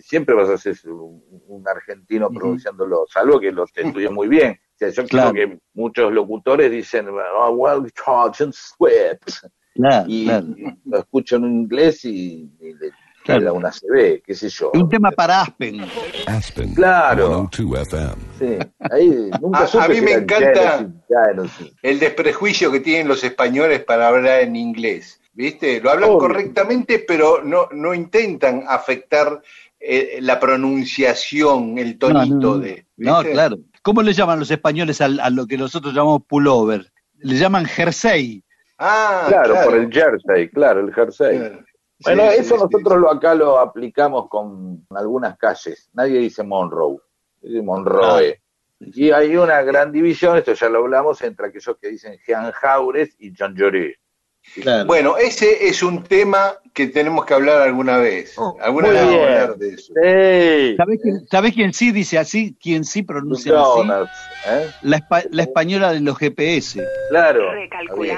Siempre vas a ser un, un argentino pronunciándolo, salvo que lo estudies muy bien. O sea, yo Claro. creo que muchos locutores dicen, oh, well, Gentle Sweet. Claro, y claro. lo escucho en inglés y, y le Claro. queda una CB, qué sé yo. Un tema para Aspen. Aspen. Claro. 102 FM. Sí, ahí nunca A- a mí me encanta- Genesis, Genesis. El desprejuicio que tienen los españoles para hablar en inglés. ¿Viste? Lo hablan Obvio. correctamente, pero no, no intentan afectar eh, la pronunciación, el tonito no, no, de. No, claro. ¿Cómo le llaman los españoles al- a, lo que nosotros llamamos pullover? Le llaman jersey. Ah, Claro, por el jersey, claro, el jersey. Claro. Bueno, Sí, eso sí, nosotros lo acá lo aplicamos con algunas calles. Nadie dice Monroe, dice Monroe. Y hay una gran división, esto ya lo hablamos, entre aquellos que dicen Jean Jaures y Jean Lloré. Claro. Bueno, ese es un tema que tenemos que hablar alguna vez. alguna Oh, muy vez vamos a bien. hablar de eso. ¿Sabés quién, sabés quién sí dice así? ¿Quién sí pronuncia así? ¿eh? La, espa- la española de los GPS. Claro.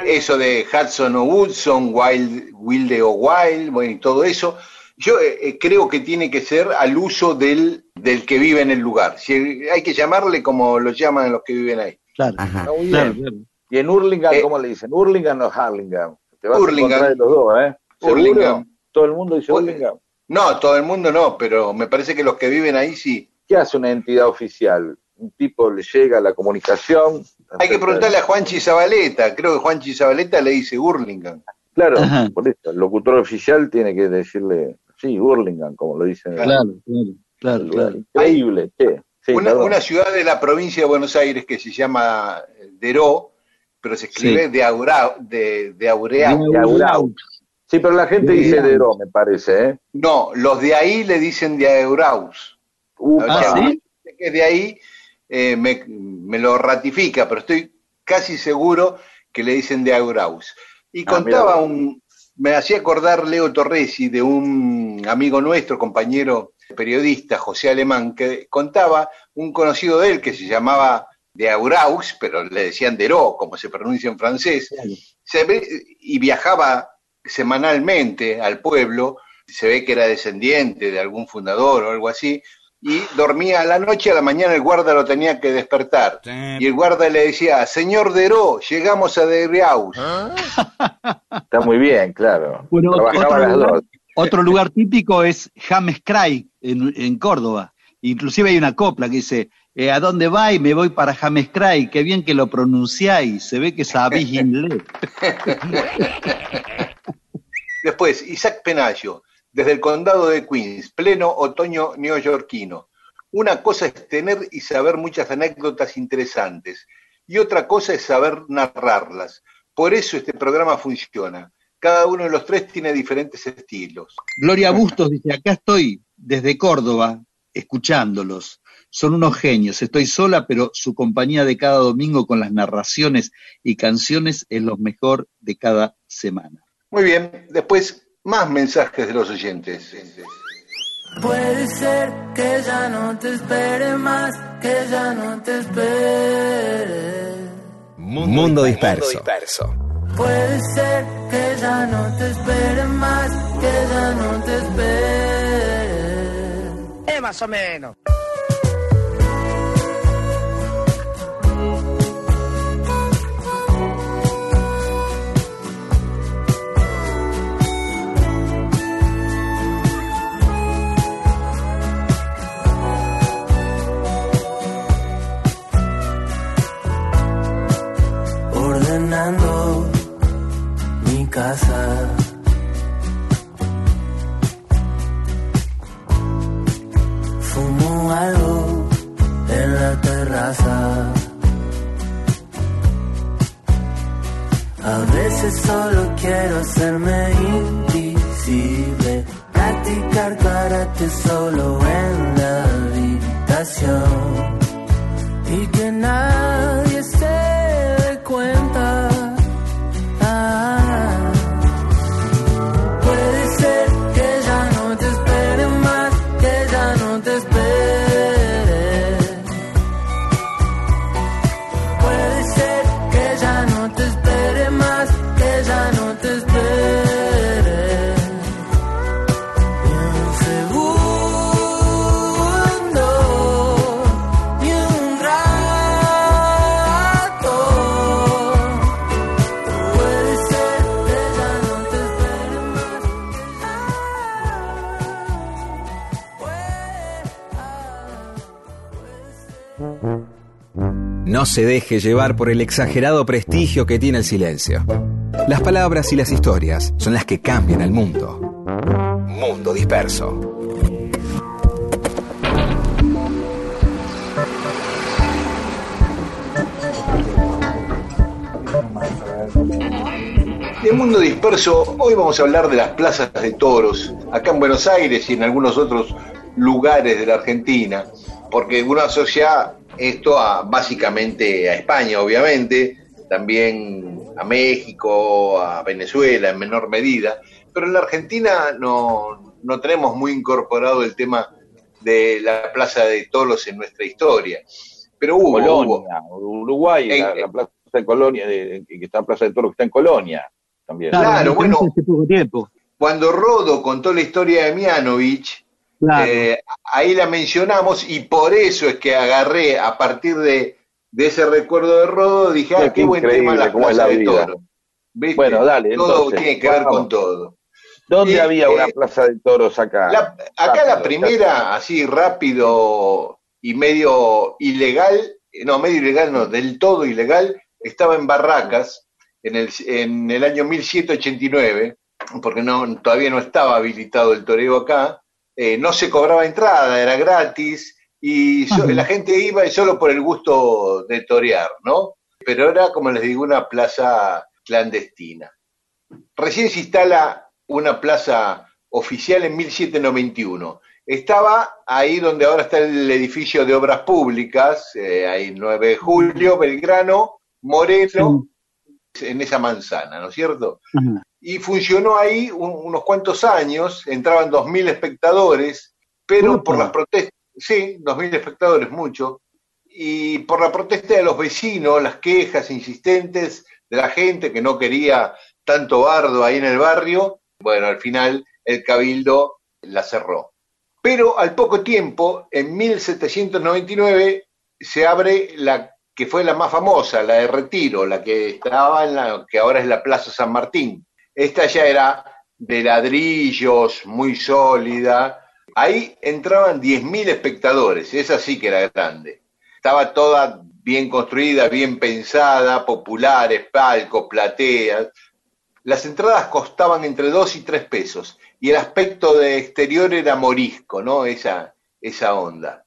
Eso de Hudson o Woodson, Wild, Wilde o Wild, bueno, y todo eso. Yo eh, eh, creo que tiene que ser al uso del, del que vive en el lugar. Si hay que llamarle como lo llaman los que viven ahí. Claro. Muy claro, bien. claro. Y en Hurlingham, Eh, ¿cómo le dicen? ¿Hurlingham o Harlingham? Te vas Hurlingham. a encontrar de los dos, ¿eh? Hurlingham. Todo el mundo dice Hur- Hurlingham. No, todo el mundo no, pero me parece que los que viven ahí sí. ¿Qué hace una entidad oficial? Un tipo le llega la comunicación. Hay que preguntarle a Juanchi Zabaleta. Creo que Juanchi Zabaleta le dice Hurlingham. Claro, Ajá. por eso. El locutor oficial tiene que decirle, sí, Hurlingham, como lo dicen. el Claro, claro, claro. Increíble. Sí, una, una ciudad de la provincia de Buenos Aires que se llama eh, Deró, pero se escribe Sí. de, Aura, de, de Aureau. De Aurau. Sí, pero la gente De dice Aurau. Deró, me parece, ¿eh? No, los de ahí le dicen de Auraus. Ah, ¿sí? que de ahí eh, me, me lo ratifica, pero estoy casi seguro que le dicen de Auraus. Y Ah, contaba mira. un, me hacía acordar Leo Torresi de un amigo nuestro, compañero periodista, José Alemán, que contaba un conocido de él que se llamaba de Auraus, pero le decían Deró, como se pronuncia en francés, se ve, y viajaba semanalmente al pueblo, se ve que era descendiente de algún fundador o algo así, y dormía a la noche, a la mañana el guarda lo tenía que despertar. Y el guarda le decía, señor Deró, llegamos a Derriaus. Está muy bien, claro. Bueno, Trabajaba otro las lugar, dos. otro lugar típico es James Craig, en, en Córdoba. Inclusive hay una copla que dice, eh, ¿a dónde va? Y me voy para James Craig, qué bien que lo pronunciáis, se ve que sabéis inglés. Después, Isaac Penayo, desde el condado de Queens, pleno otoño neoyorquino. Una cosa es tener y saber muchas anécdotas interesantes y otra cosa es saber narrarlas. Por eso este programa funciona. Cada uno de los tres tiene diferentes estilos. Gloria Bustos dice, acá estoy desde Córdoba, escuchándolos. Son unos genios, estoy sola, pero su compañía de cada domingo con las narraciones y canciones es lo mejor de cada semana. Muy bien, después más mensajes de los oyentes. Puede ser que ya no te espere más, que ya no te espere. Mundo, disperso. Puede ser que ya no te espere más, que ya no te espere. Es más o menos. Ordenando mi casa. Fumo algo en la terraza. A veces solo quiero hacerme invisible, practicar karate solo en la habitación y que nadie Se deje llevar por el exagerado prestigio que tiene el silencio. Las palabras y las historias son las que cambian el mundo. Mundo disperso. En Mundo Disperso, hoy vamos a hablar de las plazas de toros, acá en Buenos Aires y en algunos otros lugares de la Argentina, porque uno asocia esto a, básicamente a España, obviamente, también a México, a Venezuela en menor medida, pero en la Argentina no, no tenemos muy incorporado el tema de la Plaza de Toros en nuestra historia. Pero hubo, hubo. Colonia, Uruguay, En- la, la plaza de Colonia, de- que está en Plaza de Toro, que está en Colonia también. Claro, bueno. Hace poco tiempo. Cuando Rodo contó la historia de Mianovich, Claro. Eh, ahí la mencionamos y por eso es que agarré a partir de, de ese recuerdo de Rodo, dije, ah, Qué qué buen tema la es plaza la de toro. ¿Viste? Bueno, dale, Todo entonces, tiene que ver vamos. con todo. ¿Dónde había eh, una plaza de toros acá? La- acá la Rápido, primera, así rápido y medio ilegal, no, medio ilegal, no, del todo ilegal, estaba en Barracas en el, en el año 1789, porque no, todavía no estaba habilitado el toreo acá, eh, no se cobraba entrada, era gratis, y la gente iba y solo por el gusto de torear, ¿no? Pero era, como les digo, una plaza clandestina. Recién se instala una plaza oficial en 1791. Estaba ahí donde ahora está el edificio de obras públicas, eh, ahí 9 de julio, Belgrano, Moreno, en esa manzana, ¿no es cierto? Ajá. Y funcionó ahí un- unos cuantos años, entraban 2.000 espectadores, pero por las protestas, sí, 2.000 espectadores, mucho, y por la protesta de los vecinos, las quejas insistentes de la gente que no quería tanto bardo ahí en el barrio, bueno, al final el cabildo la cerró. Pero al poco tiempo, en 1799, se abre la que fue la más famosa, la de Retiro, la que estaba en la que ahora es la Plaza San Martín. Esta ya era de ladrillos, muy sólida. Ahí entraban 10.000 espectadores, esa sí que era grande. Estaba toda bien construida, bien pensada, populares, palcos, plateas. las entradas costaban entre 2 y 3 pesos y el aspecto de exterior era morisco, ¿no? Esa, esa onda.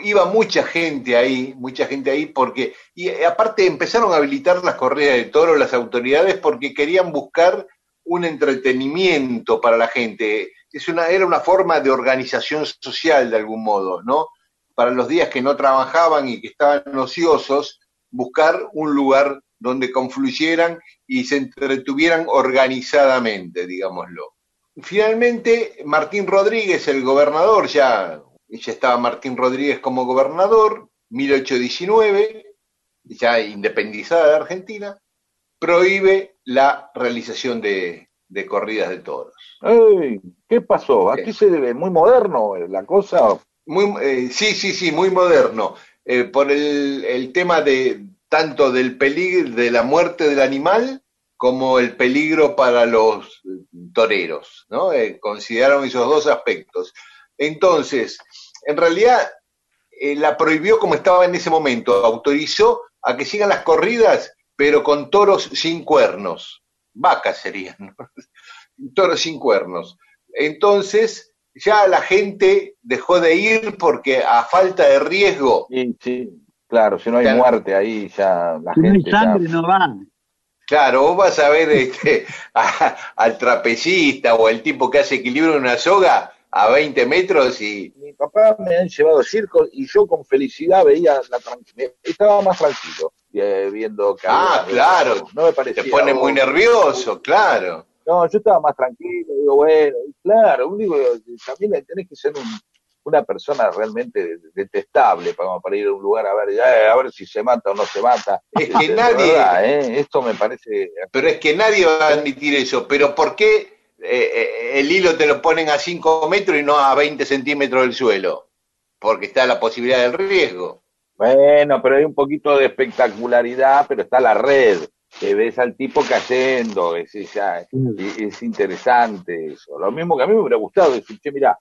Iba mucha gente ahí, mucha gente ahí porque, y aparte empezaron a habilitar las corridas de toro las autoridades porque querían buscar un entretenimiento para la gente. Es una, era una forma de organización social de algún modo, ¿no? Para los días que no trabajaban y que estaban ociosos, buscar un lugar donde confluyeran y se entretuvieran organizadamente, digámoslo. Finalmente, Martín Rodríguez, el gobernador, ya, ya estaba Martín Rodríguez como gobernador, 1819, ya independizada de Argentina, prohíbe la realización de, corridas de toros. ¿Qué pasó? ¿A qué se debe? ¿Muy moderno la cosa? Muy, eh, sí, sí, sí, muy moderno. Eh, por el, el, tema de tanto del peligro de la muerte del animal como el peligro para los toreros, ¿no? Eh, consideraron esos dos aspectos. Entonces, en realidad, la prohibió como estaba en ese momento, autorizó a que sigan las corridas pero con toros sin cuernos, vacas serían, toros sin cuernos. Entonces, ya la gente dejó de ir porque a falta de riesgo. Sí, sí, claro, si no hay muerte ahí ya la gente. No sangre, no van. Claro, vos vas a ver este, al trapecista o al tipo que hace equilibrio en una soga a 20 metros y... Mi papá me han llevado circo y yo con felicidad veía la tranquilidad, estaba más tranquilo. Eh, viendo Ah, claro. No me parecía. Te pone muy nervioso, claro. No, yo estaba más tranquilo, digo, bueno, claro, digo, también tenés que ser una persona realmente detestable para, para ir a un lugar a ver, a ver si se mata o no se mata. Es que nadie. ¿eh? Esto me parece. Pero es que nadie va a admitir eso. Pero ¿por qué eh, el hilo te lo ponen a 5 metros y no a 20 centímetros del suelo? Porque está la posibilidad del riesgo. Bueno, pero hay un poquito de espectacularidad, pero está la red, que ves al tipo cayendo, es, es, interesante eso. Lo mismo que a mí me hubiera gustado, decir, che, mira,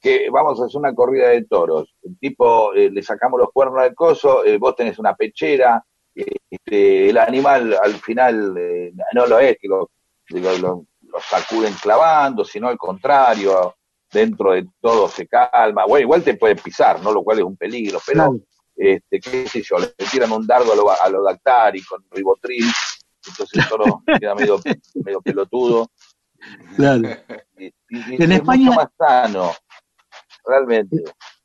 que vamos a hacer una corrida de toros. El tipo, eh, le sacamos los cuernos al coso, eh, vos tenés una pechera, este, el animal al final eh, no lo es, que lo, lo, sacuden clavando, sino al contrario, dentro de todo se calma. Bueno, igual te puede pisar, ¿no? Lo cual es un peligro, pero este, qué sé yo, le tiran un dardo a lo, a lo Dactari con ribotril, entonces el toro queda medio, medio pelotudo. Claro. en España, mucho más sano, realmente.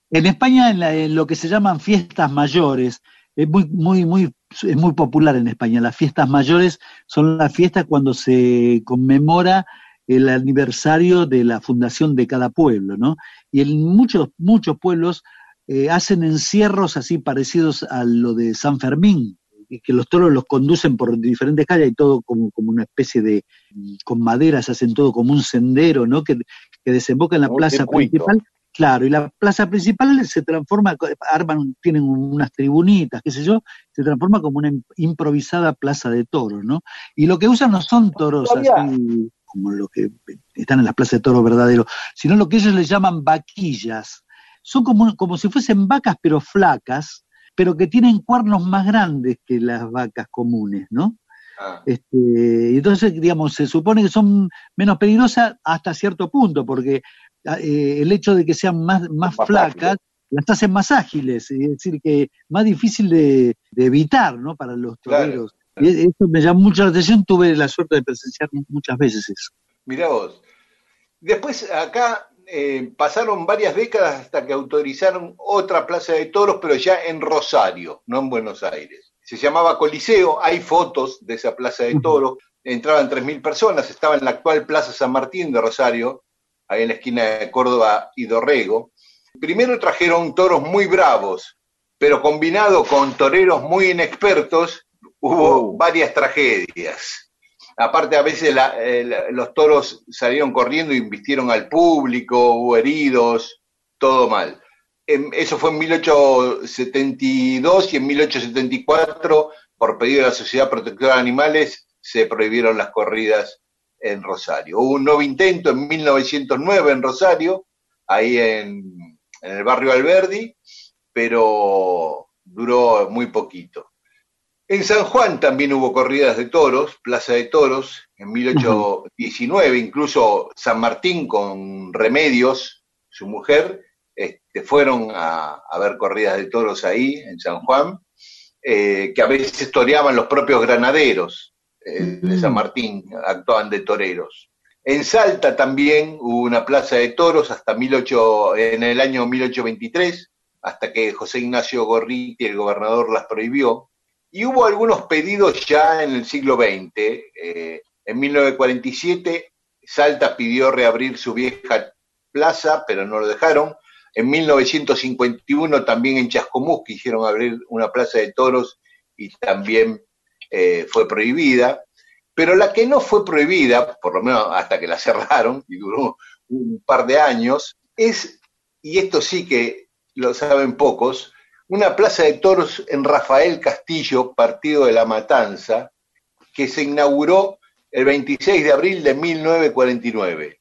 En España, en, lo que se llaman fiestas mayores, es muy, muy, muy, es muy popular en España. Las fiestas mayores son las fiestas cuando se conmemora el aniversario de la fundación de cada pueblo, ¿no? Y en muchos, muchos pueblos eh, hacen encierros así parecidos a lo de San Fermín, que los toros los conducen por diferentes calles y todo como, como una especie de, con maderas, hacen todo como un sendero, ¿no? Que, que desemboca en la plaza principal. Claro, y la plaza principal se transforma, arman, tienen unas tribunitas, qué sé yo, se transforma como una improvisada plaza de toros, ¿no? Y lo que usan no son toros así como los que están en las plazas de toros verdaderos, sino lo que ellos les llaman vaquillas, son como, como si fuesen vacas pero flacas, pero que tienen cuernos más grandes que las vacas comunes, ¿no? Ah. Este, entonces, digamos, se supone que son menos peligrosas hasta cierto punto, porque eh, el hecho de que sean más, más, flacas las hacen más ágiles, es decir, que más difícil de, evitar, ¿no? Para los toreros. Y eso me llama mucho la atención, tuve la suerte de presenciar muchas veces eso. Mirá vos. Después acá eh, pasaron varias décadas hasta que autorizaron otra plaza de toros, pero ya en Rosario, no en Buenos Aires. Se llamaba Coliseo, hay fotos de esa plaza de toros, entraban 3.000 personas, estaba en la actual Plaza San Martín de Rosario, en la esquina de Córdoba y Dorrego. Primero trajeron toros muy bravos, pero combinado con toreros muy inexpertos, hubo uh. varias tragedias. Aparte, a veces los toros salieron corriendo y invistieron al público, hubo heridos, todo mal. eso fue en 1872 y en 1874, por pedido de la Sociedad Protectora de Animales, se prohibieron las corridas en Rosario. Hubo un nuevo intento en 1909 en Rosario, ahí en, en el barrio Alberdi, pero duró muy poquito. En San Juan también hubo corridas de toros, Plaza de Toros, en 1819, incluso San Martín con Remedios, su mujer, este, fueron a, ver corridas de toros ahí, en San Juan, eh, que a veces toreaban los propios granaderos eh, de San Martín, actuaban de toreros. En Salta también hubo una plaza de toros hasta 18, en el año 1823, hasta que José Ignacio Gorriti, el gobernador, las prohibió. Y hubo algunos pedidos ya en el siglo XX. Eh, en 1947, Salta pidió reabrir su vieja plaza, pero no lo dejaron. En 1951 también en Chascomús quisieron abrir una plaza de toros y también eh, fue prohibida. Pero la que no fue prohibida, por lo menos hasta que la cerraron, y duró un par de años, es, y esto sí que lo saben pocos, una plaza de toros en Rafael Castillo, partido de La Matanza, que se inauguró el 26 de abril de 1949,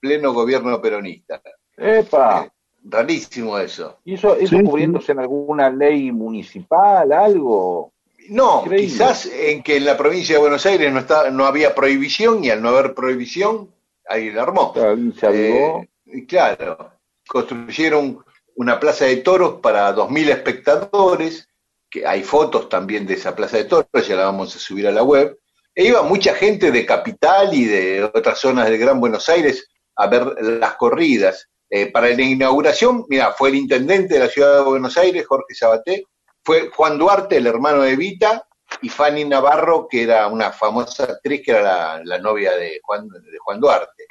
pleno gobierno peronista. ¡Epa! Eh, rarísimo eso. ¿Y eso, eso cubriéndose en alguna ley municipal, algo? No, quizás en que en la provincia de Buenos Aires no, está, no había prohibición y al no haber prohibición, ahí la armó. Claro, eh, claro, construyeron una plaza de toros para 2.000 espectadores, que hay fotos también de esa plaza de toros, ya la vamos a subir a la web, e iba mucha gente de Capital y de otras zonas del Gran Buenos Aires a ver las corridas. Eh, para la inauguración, mira, fue el intendente de la ciudad de Buenos Aires, Jorge Sabaté, fue Juan Duarte, el hermano de Vita, y Fanny Navarro, que era una famosa actriz, que era la, novia de Juan, de Juan Duarte.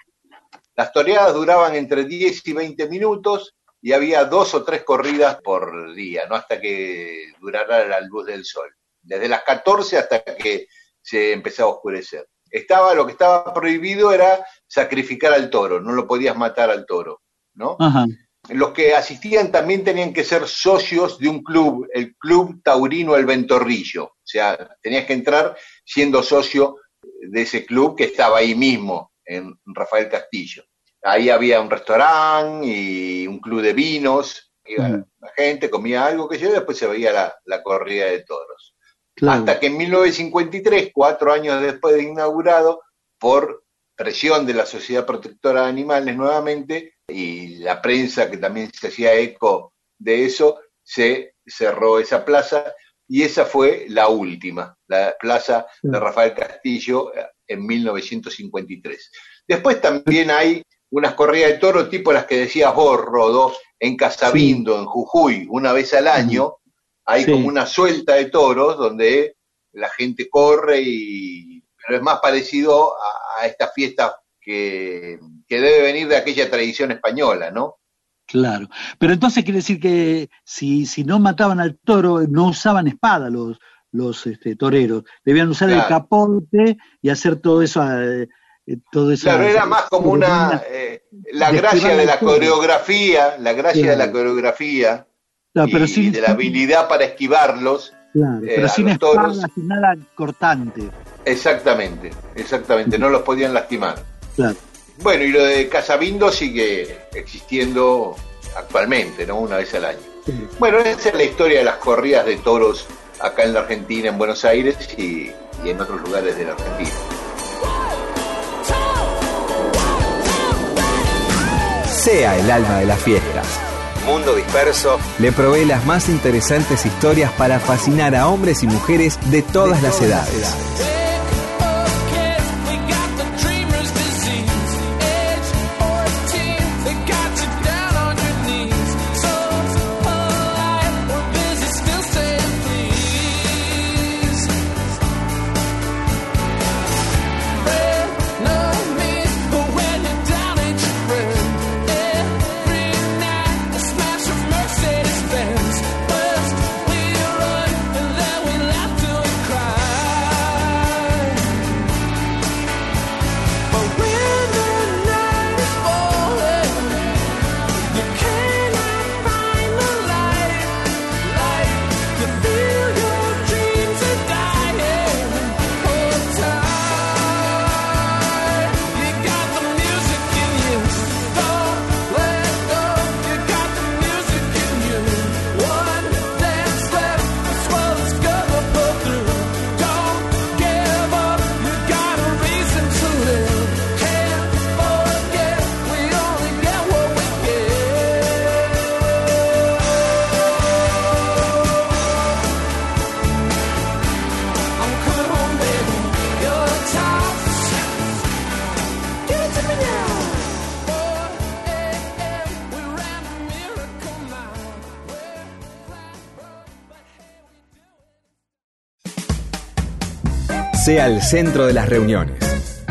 Las toreadas duraban entre 10 y 20 minutos y había dos o tres corridas por día, ¿no? Hasta que durara la luz del sol. Desde las 14 hasta que se empezaba a oscurecer. Estaba, lo que estaba prohibido era sacrificar al toro, no lo podías matar al toro, ¿no? Los que asistían también tenían que ser socios de un club, el Club Taurino El Ventorrillo. O sea, tenías que entrar siendo socio de ese club que estaba ahí mismo, en Rafael Castillo. Ahí había un restaurante y un club de vinos, iba la gente, comía algo que yo, después se veía la, corrida de toros. Hasta que en 1953, cuatro años después de inaugurado, por presión de la Sociedad Protectora de Animales nuevamente, y la prensa que también se hacía eco de eso, se cerró esa plaza y esa fue la última, la plaza de Rafael Castillo eh, en 1953. Después también hay unas corridas de toro tipo las que decías vos, Rodo, en Casabindo, en Jujuy, una vez al año, hay como una suelta de toros donde la gente corre y pero es más parecido a, a esta fiesta que, debe venir de aquella tradición española, ¿no? Claro, pero entonces quiere decir que si, si no mataban al toro, no usaban espada los, los este, toreros, debían usar el capote y hacer todo eso. Eh, todo eso claro, era más como una. Eh, la gracia de la coreografía, la gracia de la coreografía y de la habilidad para esquivarlos. Claro, eh, pero sin espada, sin nada cortante. Exactamente, exactamente, no los podían lastimar. Bueno, y lo de Casabindo sigue existiendo actualmente, ¿no? Una vez al año. Bueno, esa es la historia de las corridas de toros acá en la Argentina, en Buenos Aires y, y en otros lugares de la Argentina. Sea el alma de las fiestas. Mundo Disperso le provee las más interesantes historias para fascinar a hombres y mujeres de todas, las edades. Pase al centro de las reuniones.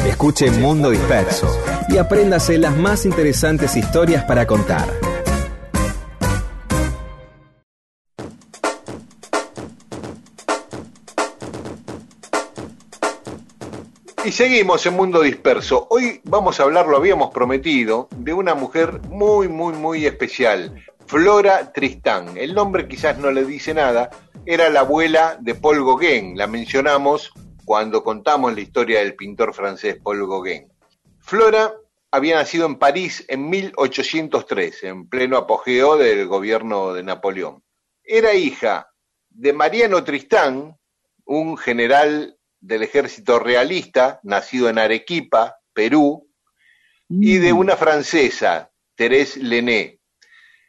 Escuche Mundo Disperso y apréndase las más interesantes historias para contar. Y seguimos en Mundo Disperso. Hoy vamos a hablar, lo habíamos prometido, de una mujer muy, muy, muy especial, Flora Tristán. El nombre quizás no le dice nada, era la abuela de Paul Gauguin, la mencionamos cuando contamos la historia del pintor francés Paul Gauguin. Flora había nacido en París en 1803, en pleno apogeo del gobierno de Napoleón. Era hija de Mariano Tristán, un general del ejército realista, nacido en Arequipa, Perú, y de mm. una francesa, Thérèse Lené.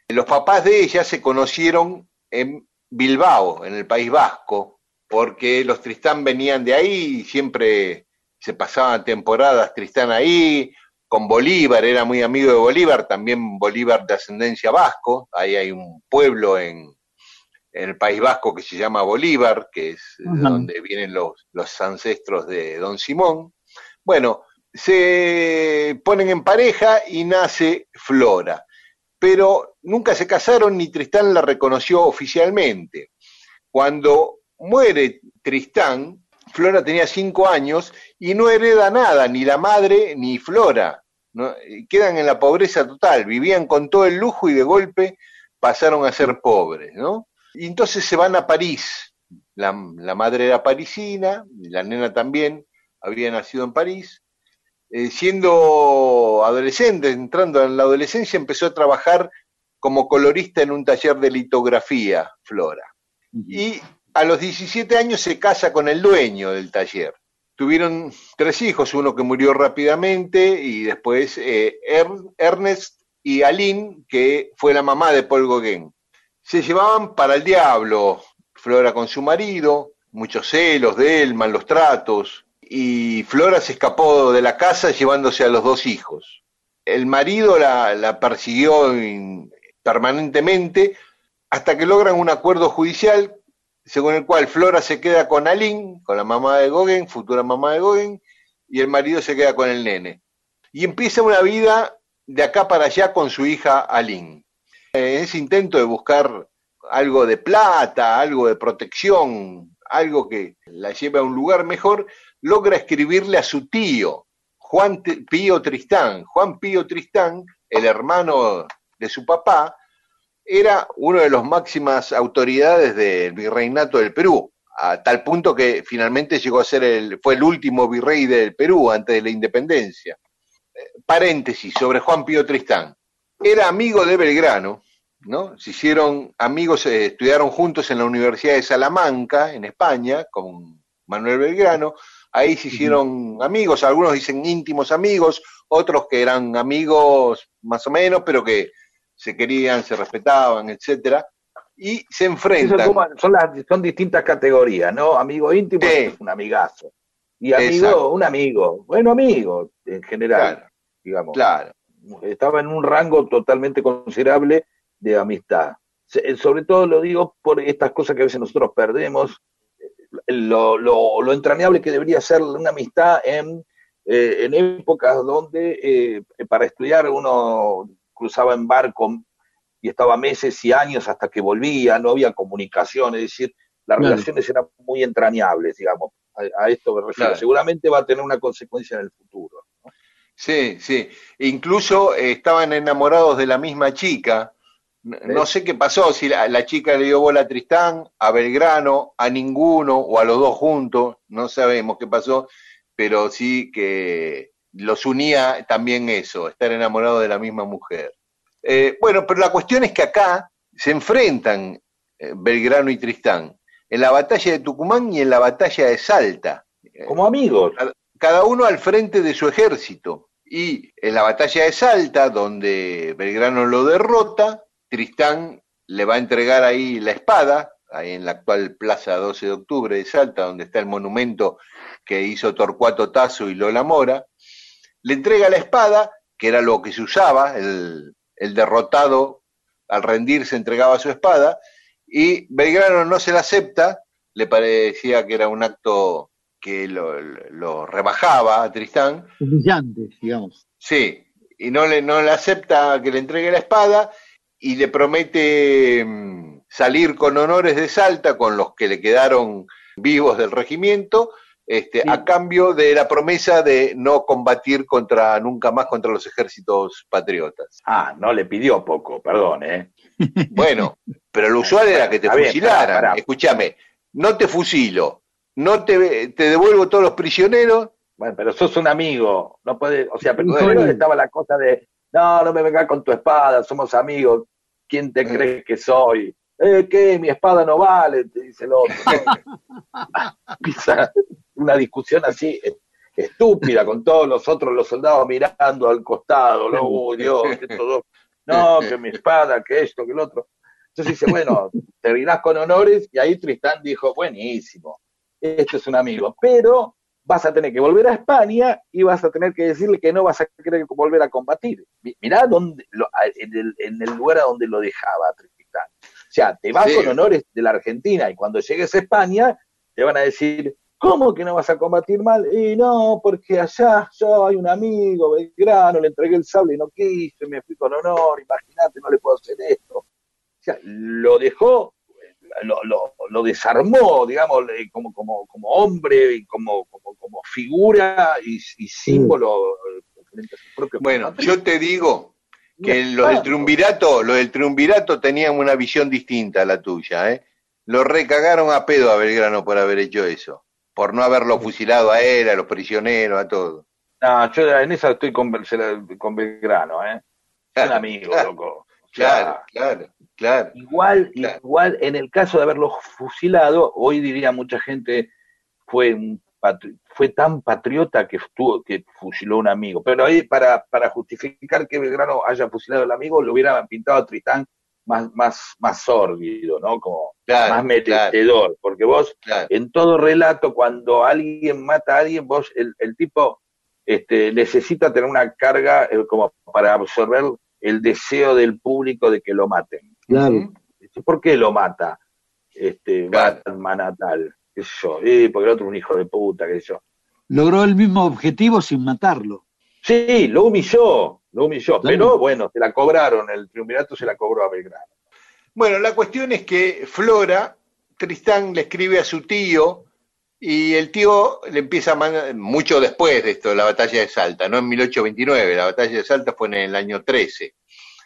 Los papás de ella se conocieron en Bilbao, en el País Vasco, porque los Tristán venían de ahí y siempre se pasaban temporadas Tristán ahí, con Bolívar, era muy amigo de Bolívar, también Bolívar de ascendencia vasco, ahí hay un pueblo en, en el País Vasco que se llama Bolívar, que es donde vienen los, los ancestros de Don Simón. Bueno, se ponen en pareja y nace Flora, pero nunca se casaron ni Tristán la reconoció oficialmente. Cuando muere Tristán, Flora tenía cinco años y no hereda nada, ni la madre ni Flora. Quedan en la pobreza total, vivían con todo el lujo y de golpe pasaron a ser pobres, ¿no? Y entonces se van a París. La, madre era parisina, la nena también había nacido en París. Eh, siendo adolescente, entrando en la adolescencia, empezó a trabajar como colorista en un taller de litografía, Flora. Y a los 17 años se casa con el dueño del taller. Tuvieron tres hijos, uno que murió rápidamente y después eh, Ernest y Aline, que fue la mamá de Paul Gauguin se llevaban para el diablo, Flora con su marido, muchos celos de él, malos tratos, y Flora se escapó de la casa llevándose a los dos hijos. El marido la, persiguió permanentemente hasta que logran un acuerdo judicial según el cual Flora se queda con Aline, con la mamá de Goguen, futura mamá de Goguen, y el marido se queda con el nene. Y empieza una vida de acá para allá con su hija Aline en ese intento de buscar algo de plata, algo de protección, algo que la lleve a un lugar mejor, logra escribirle a su tío, Juan Pío Tristán. Juan Pío Tristán, el hermano de su papá, era uno de las máximas autoridades del virreinato del Perú, a tal punto que finalmente llegó a ser el, fue el último virrey del Perú antes de la independencia. Eh, paréntesis sobre Juan Pío Tristán era amigo de Belgrano, ¿no? Se hicieron amigos, eh, estudiaron juntos en la Universidad de Salamanca, en España, con Manuel Belgrano. Ahí se hicieron amigos, algunos dicen íntimos amigos, otros que eran amigos más o menos, pero que se querían, se respetaban, etcétera. Y se enfrentan. Son, las, son distintas categorías, ¿no? Amigo íntimo es un amigazo. Y amigo, un amigo, bueno amigo en general, digamos. Claro estaba en un rango totalmente considerable de amistad. Eh, sobre todo lo digo por estas cosas que a veces nosotros perdemos, eh, lo, lo, entrañable que debería ser una amistad en, eh, en épocas donde para estudiar uno cruzaba en barco y estaba meses y años hasta que volvía, no había comunicación, es decir, las relaciones eran muy entrañables, digamos, a, esto me refiero. Seguramente va a tener una consecuencia en el futuro. Sí, sí. Incluso eh, estaban enamorados de la misma chica. No, sé qué pasó, si la, chica le dio bola a Tristán, a Belgrano, a ninguno o a los dos juntos, no sabemos qué pasó, pero sí que los unía también eso, estar enamorado de la misma mujer. Eh, bueno, pero la cuestión es que acá se enfrentan eh, Belgrano y Tristán, en la batalla de Tucumán y en la batalla de Salta. Como amigos cada uno al frente de su ejército. Y en la batalla de Salta, donde Belgrano lo derrota, Tristán le va a entregar ahí la espada, ahí en la actual Plaza 12 de Octubre de Salta, donde está el monumento que hizo Torcuato Tazo y Lola Mora, le entrega la espada, que era lo que se usaba, el, el derrotado al rendirse entregaba su espada, y Belgrano no se la acepta, le parecía que era un acto que lo, rebajaba a Tristán. Humillante, digamos. Sí, y no le, no le acepta que le entregue la espada y le promete mm, salir con honores de Salta con los que le quedaron vivos del regimiento, este, a cambio de la promesa de no combatir contra nunca más contra los ejércitos patriotas. Ah, no le pidió poco, perdón, ¿eh? Bueno, pero lo usual era que te fusilaran. Escúchame, no te fusilo, no te, te devuelvo todos los prisioneros. Bueno, pero sos un amigo, no puede, o sea, pero estaba la cosa de, no, no me vengas con tu espada, somos amigos, ¿quién te crees que soy? Eh, ¿qué? Mi espada no vale, te dice el otro. una discusión así estúpida con todos los otros, los soldados mirando al costado, no, Dios, no, que mi espada, que esto, que el otro. Entonces dice, bueno, terminás con honores y ahí Tristán dijo, buenísimo, esto es un amigo, pero vas a tener que volver a España y vas a tener que decirle que no vas a querer volver a combatir. Mirá dónde, en, el, en, el, lugar a donde lo dejaba Tristán. O sea, te vas con honores de la Argentina y cuando llegues a España te van a decir, ¿cómo que no vas a combatir mal? Y no, porque allá yo hay un amigo, Belgrano, le entregué el sable y no quise, me fui con honor, imagínate, no le puedo hacer esto. O sea, lo dejó, lo, lo, lo desarmó, digamos, como, como, como hombre y como, como, como figura y, símbolo. Bueno, yo te digo, que los del triunvirato, los del triunvirato tenían una visión distinta a la tuya, ¿eh? Lo recagaron a pedo a Belgrano por haber hecho eso, por no haberlo fusilado a él, a los prisioneros, a todo. No, yo en esa estoy con, con Belgrano, ¿eh? Son amigos, loco. claro, claro, claro. Igual, igual, en el caso de haberlo fusilado, hoy diría mucha gente fue un fue tan patriota que estuvo, que fusiló a un amigo. Pero ahí, para, para justificar que Belgrano haya fusilado al amigo, lo hubieran pintado a Tristán más, más, más sórdido, ¿no? Como más metedor. Porque vos, en todo relato, cuando alguien mata a alguien, vos, el, el tipo este, necesita tener una carga eh, como para absorber el deseo del público de que lo maten. Claro. ¿Por qué lo mata este Batman natal? qué sé yo, eh, porque el otro es un hijo de puta, qué sé yo. Logró el mismo objetivo sin matarlo. Sí, lo humilló, lo humilló, pero bueno, se la cobraron, el triunvirato se la cobró a Belgrano. Bueno, la cuestión es que Flora, Tristán le escribe a su tío y el tío le empieza a mandar, mucho después de esto, la batalla de Salta, no en 1829, la batalla de Salta fue en el año 13,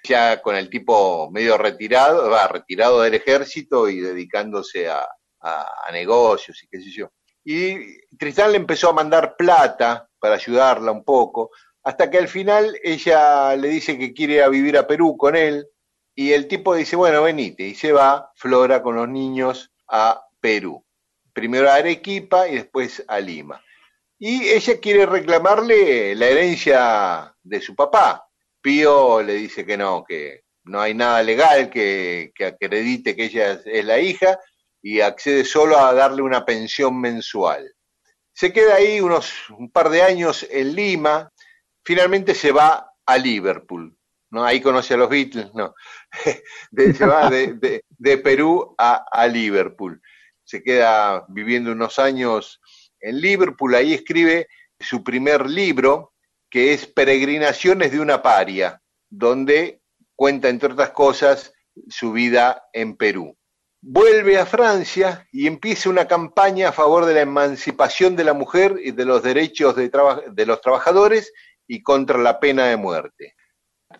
ya con el tipo medio retirado, va, retirado del ejército y dedicándose a, a, negocios y qué sé yo. Y Tristán le empezó a mandar plata para ayudarla un poco, hasta que al final ella le dice que quiere vivir a Perú con él, y el tipo dice, bueno, venite, y se va Flora con los niños a Perú. Primero a Arequipa y después a Lima. Y ella quiere reclamarle la herencia de su papá. Pío le dice que no, que no hay nada legal que, que acredite que ella es la hija, y accede solo a darle una pensión mensual. Se queda ahí unos un par de años en Lima, finalmente se va a Liverpool, ¿no? Ahí conoce a los Beatles, no. se va de, Perú a, Liverpool. Se queda viviendo unos años en Liverpool, ahí escribe su primer libro, que es Peregrinaciones de una paria, donde cuenta, entre otras cosas, su vida en Perú vuelve a Francia y empieza una campaña a favor de la emancipación de la mujer y de los derechos de, los trabajadores y contra la pena de muerte.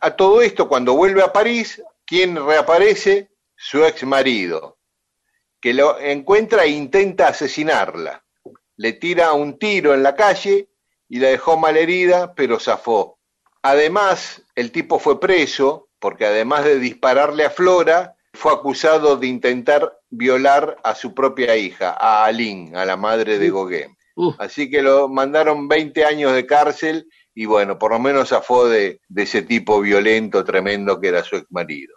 A todo esto, cuando vuelve a París, ¿quién reaparece? Su ex marido, que lo encuentra e intenta asesinarla. Le tira un tiro en la calle y la dejó malherida, pero zafó. Además, el tipo fue preso porque además de dispararle a Flora, fue acusado de intentar violar a su propia hija, a Aline, a la madre de Gauguin. Así que lo mandaron 20 años de cárcel y bueno, por lo menos zafó de, de ese tipo violento, tremendo que era su ex marido.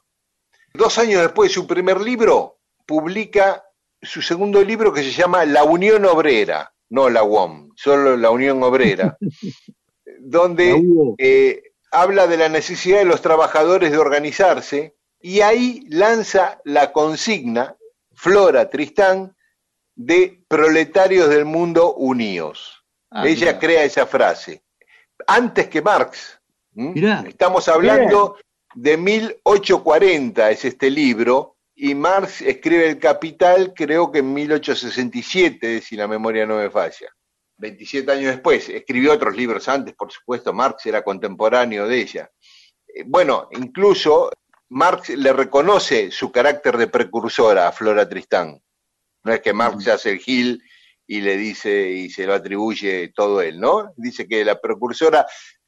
Dos años después de su primer libro, publica su segundo libro que se llama La Unión Obrera, no la UOM, solo la Unión Obrera, donde eh, habla de la necesidad de los trabajadores de organizarse y ahí lanza la consigna, Flora Tristán, de proletarios del mundo unidos. Ah, Ella crea esa frase. Antes que Marx. Estamos hablando de 1840, es este libro, y Marx escribe El Capital, creo que en 1867, si la memoria no me falla. 27 años después, escribió otros libros antes, por supuesto, Marx era contemporáneo de ella. Eh, Bueno, incluso Marx le reconoce su carácter de precursora a Flora Tristán. No es que Marx hace el Gil y le dice y se lo atribuye todo él, ¿no? Dice que la precursora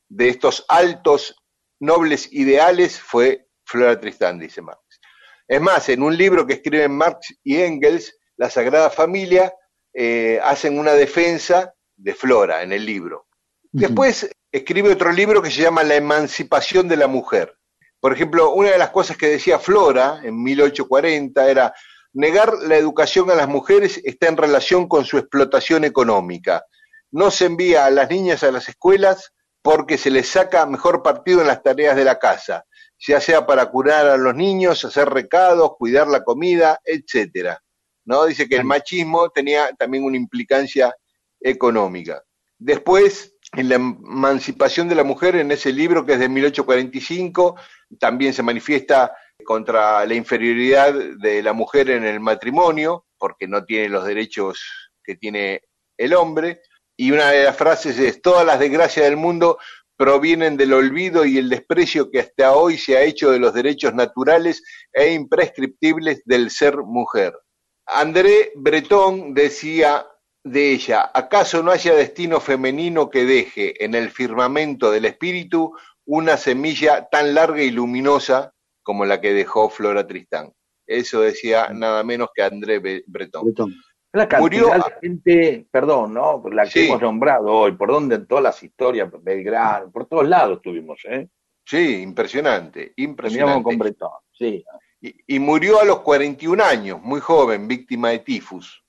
de estos altos, nobles ideales fue Flora Tristán, dice Marx. Es más, en un libro que escriben Marx y Engels, La Sagrada Familia, eh, hacen una defensa de Flora en el libro. Después escribe otro libro que se llama La emancipación de la mujer. Por ejemplo, una de las cosas que decía Flora en 1840 era negar la educación a las mujeres está en relación con su explotación económica. No se envía a las niñas a las escuelas porque se les saca mejor partido en las tareas de la casa, ya sea para curar a los niños, hacer recados, cuidar la comida, etcétera. ¿No? Dice que el machismo tenía también una implicancia económica. Después, en la emancipación de la mujer, en ese libro que es de 1845, también se manifiesta contra la inferioridad de la mujer en el matrimonio, porque no tiene los derechos que tiene el hombre. Y una de las frases es, todas las desgracias del mundo provienen del olvido y el desprecio que hasta hoy se ha hecho de los derechos naturales e imprescriptibles del ser mujer. André Breton decía de ella, ¿acaso no haya destino femenino que deje en el firmamento del espíritu una semilla tan larga y luminosa como la que dejó Flora Tristán? Eso decía nada menos que André Breton. Bretón. La cantidad Murió- de gente, perdón, ¿no? La que Sí. hemos nombrado hoy, por donde en todas las historias, Belgrano, por todos lados estuvimos, ¿eh? Sí, impresionante, Terminamos con impresionante. Bretón, sí. Y, y murió a los 41 años, muy joven, víctima de tifus,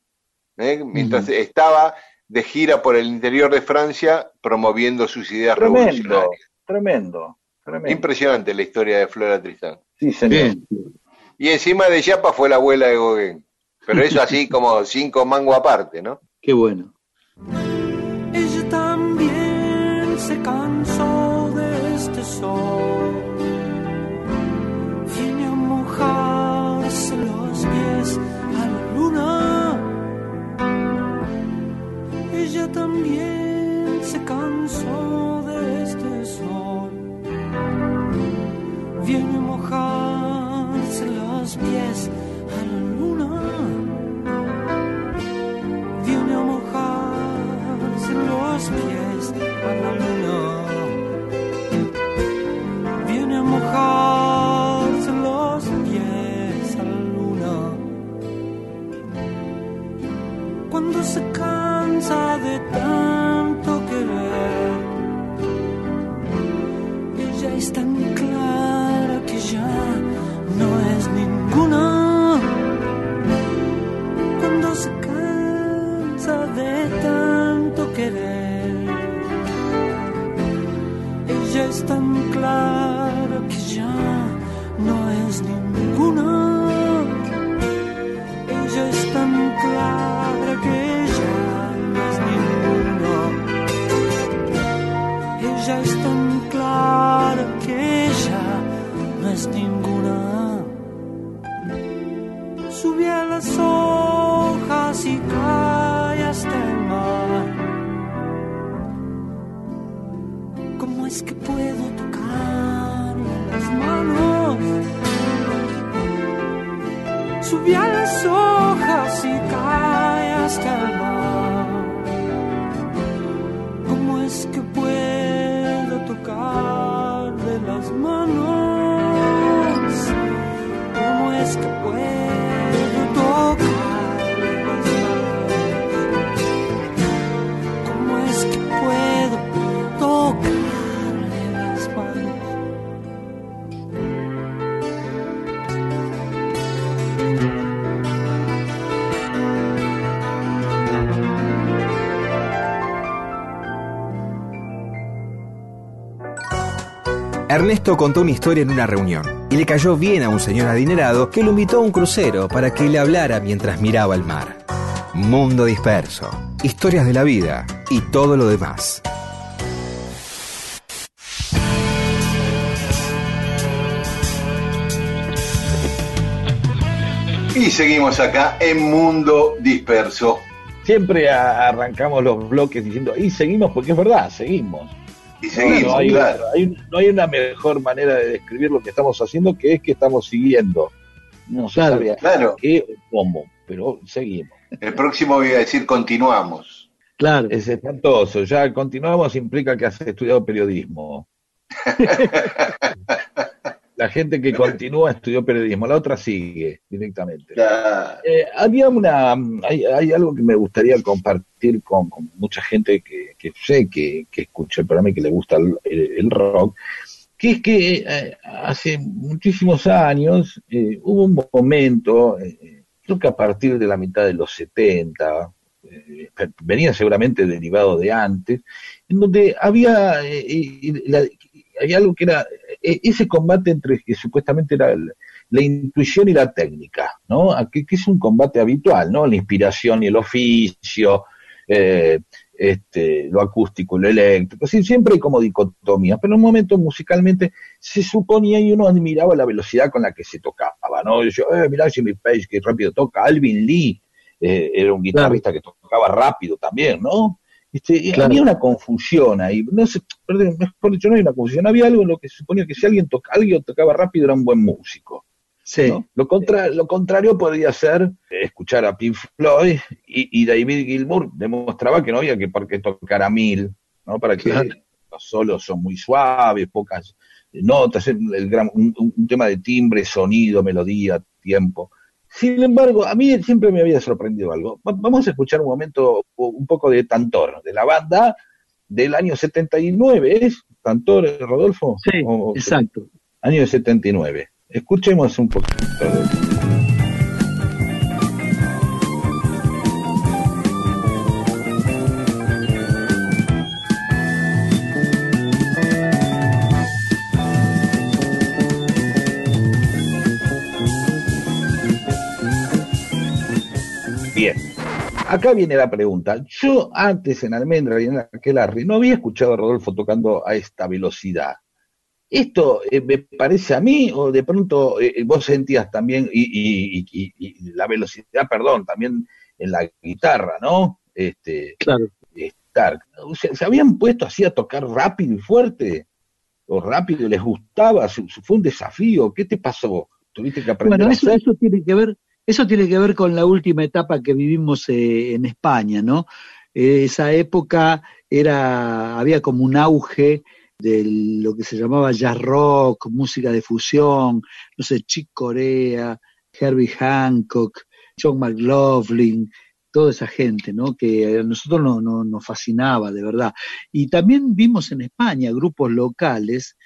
¿eh? mientras estaba de gira por el interior de Francia promoviendo sus ideas Tremendo, revolucionarias. tremendo, tremendo. Impresionante la historia de Flora Tristán. Sí, señor. Bien. Y encima de Yapa fue la abuela de Gauguin. Pero eso así como cinco mangos aparte, ¿no? Qué bueno. Ella también se cansó de este sol. Viene a mojarse los pies a la luna. Ella también se cansó los pies a la luna. Viene a mojarse los pies a la luna. Cuando se cansa de tanto Ella es tan clara que ya no es ninguna. Ernesto contó una historia en una reunión y le cayó bien a un señor adinerado que lo invitó a un crucero para que le hablara mientras miraba el mar. Mundo Disperso, historias de la vida y todo lo demás. Y seguimos acá en Mundo Disperso. Siempre arrancamos los bloques diciendo, y seguimos porque es verdad, seguimos. Y seguimos, no, hay, claro. no hay una mejor manera de describir lo que estamos haciendo que es que estamos siguiendo. No se Claro, sabe claro. qué o cómo, pero seguimos. El próximo voy a decir continuamos. Claro. Es espantoso. Ya continuamos implica que has estudiado periodismo. La gente que continúa estudió periodismo, la otra sigue directamente. Eh, había una, hay, hay algo que me gustaría compartir con, con mucha gente que, que sé que, que escucha el programa y que le gusta el, rock, que es que eh, hace muchísimos años eh, hubo un momento, eh, creo que a partir de la mitad de los 70, eh, venía seguramente derivado de antes, en donde había, había algo que era ese combate entre que supuestamente era el- la intuición y la técnica, ¿no? Que, que es un combate habitual, ¿no? La inspiración y el oficio, eh, este, lo acústico y lo eléctrico, sí, siempre hay como dicotomías, pero en un momento musicalmente se suponía y uno admiraba la velocidad con la que se tocaba, ¿no? Yo, eh, mirá Jimmy Page, que rápido toca, Alvin Lee, eh, era un guitarrista que tocaba rápido también, ¿no? Este, Claro. Había una confusión ahí, no sé, perdón, mejor dicho, no hay una confusión, había algo en lo que se suponía que si alguien, toca, alguien tocaba rápido era un buen músico. Sí. ¿no? Lo, contra, lo contrario podría ser eh, escuchar a Pink Floyd y, y David Gilmour demostraba que no había que por qué tocar a mil, ¿no? Para que Claro. los solos son muy suaves, pocas notas, el, el gran- un, un tema de timbre, sonido, melodía, tiempo. Sin embargo, a mí siempre me había sorprendido algo. Va- Vamos a escuchar un momento, un poco de Tantor, de la banda del año 79, ¿es? Tantor, Rodolfo? Sí, O- exacto. año 79. Escuchemos un poquito. de- Acá viene la pregunta. Yo antes en Almendra y en Aquelarre no había escuchado a Rodolfo tocando a esta velocidad. ¿Esto eh, me parece a mí o de pronto eh, vos sentías también, y, y- y- y- y la velocidad, perdón, también en la guitarra, ¿no? Este, Claro. estar. O sea, ¿Se habían puesto así a tocar rápido y fuerte? ¿O rápido les gustaba? ¿Su- su- ¿Fue un desafío? ¿Qué te pasó? ¿Tuviste que aprender Bueno, a eso, hacer? eso tiene que ver, eso tiene que ver con la última etapa que vivimos eh, en España, ¿no? Eh, esa época era, había como un auge de lo que se llamaba jazz rock, música de fusión, no sé, Chick Corea, Herbie Hancock, John McLaughlin, toda esa gente, ¿no? Que a nosotros no, no- nos fascinaba, de verdad. Y también vimos en España grupos locales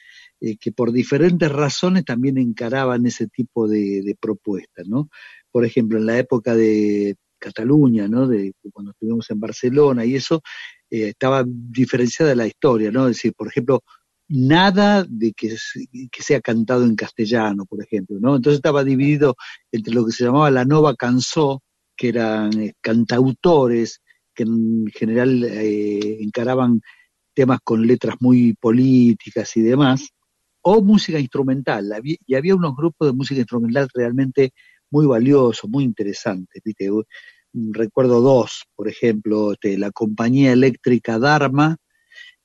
eh, que por diferentes razones también encaraban ese tipo de, de propuestas, ¿no? Por ejemplo, en la época de Cataluña, ¿no? De cuando estuvimos en Barcelona y eso, eh, estaba diferenciada la historia, ¿no? Es decir, por ejemplo, nada de que, que sea cantado en castellano, por ejemplo, ¿no? Entonces estaba dividido entre lo que se llamaba la nova cançó, que eran eh, cantautores que en general eh, encaraban temas con letras muy políticas y demás, o música instrumental. Y había unos grupos de música instrumental realmente muy valiosos, muy interesantes. ¿viste? U- Recuerdo dos, por ejemplo, este, la compañía eléctrica Dharma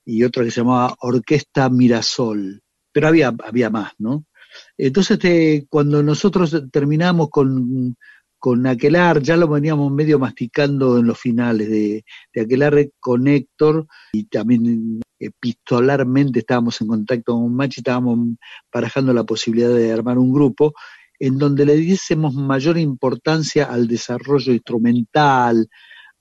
y otra que se llamaba Orquesta Mirasol. Pero había, había más, ¿no? Entonces, este, cuando nosotros terminamos con, con Aquelar, ya lo veníamos medio masticando en los finales de, de Aquelar con Héctor y también epistolarmente estábamos en contacto con Machi, estábamos barajando la posibilidad de armar un grupo en donde le diésemos mayor importancia al desarrollo instrumental,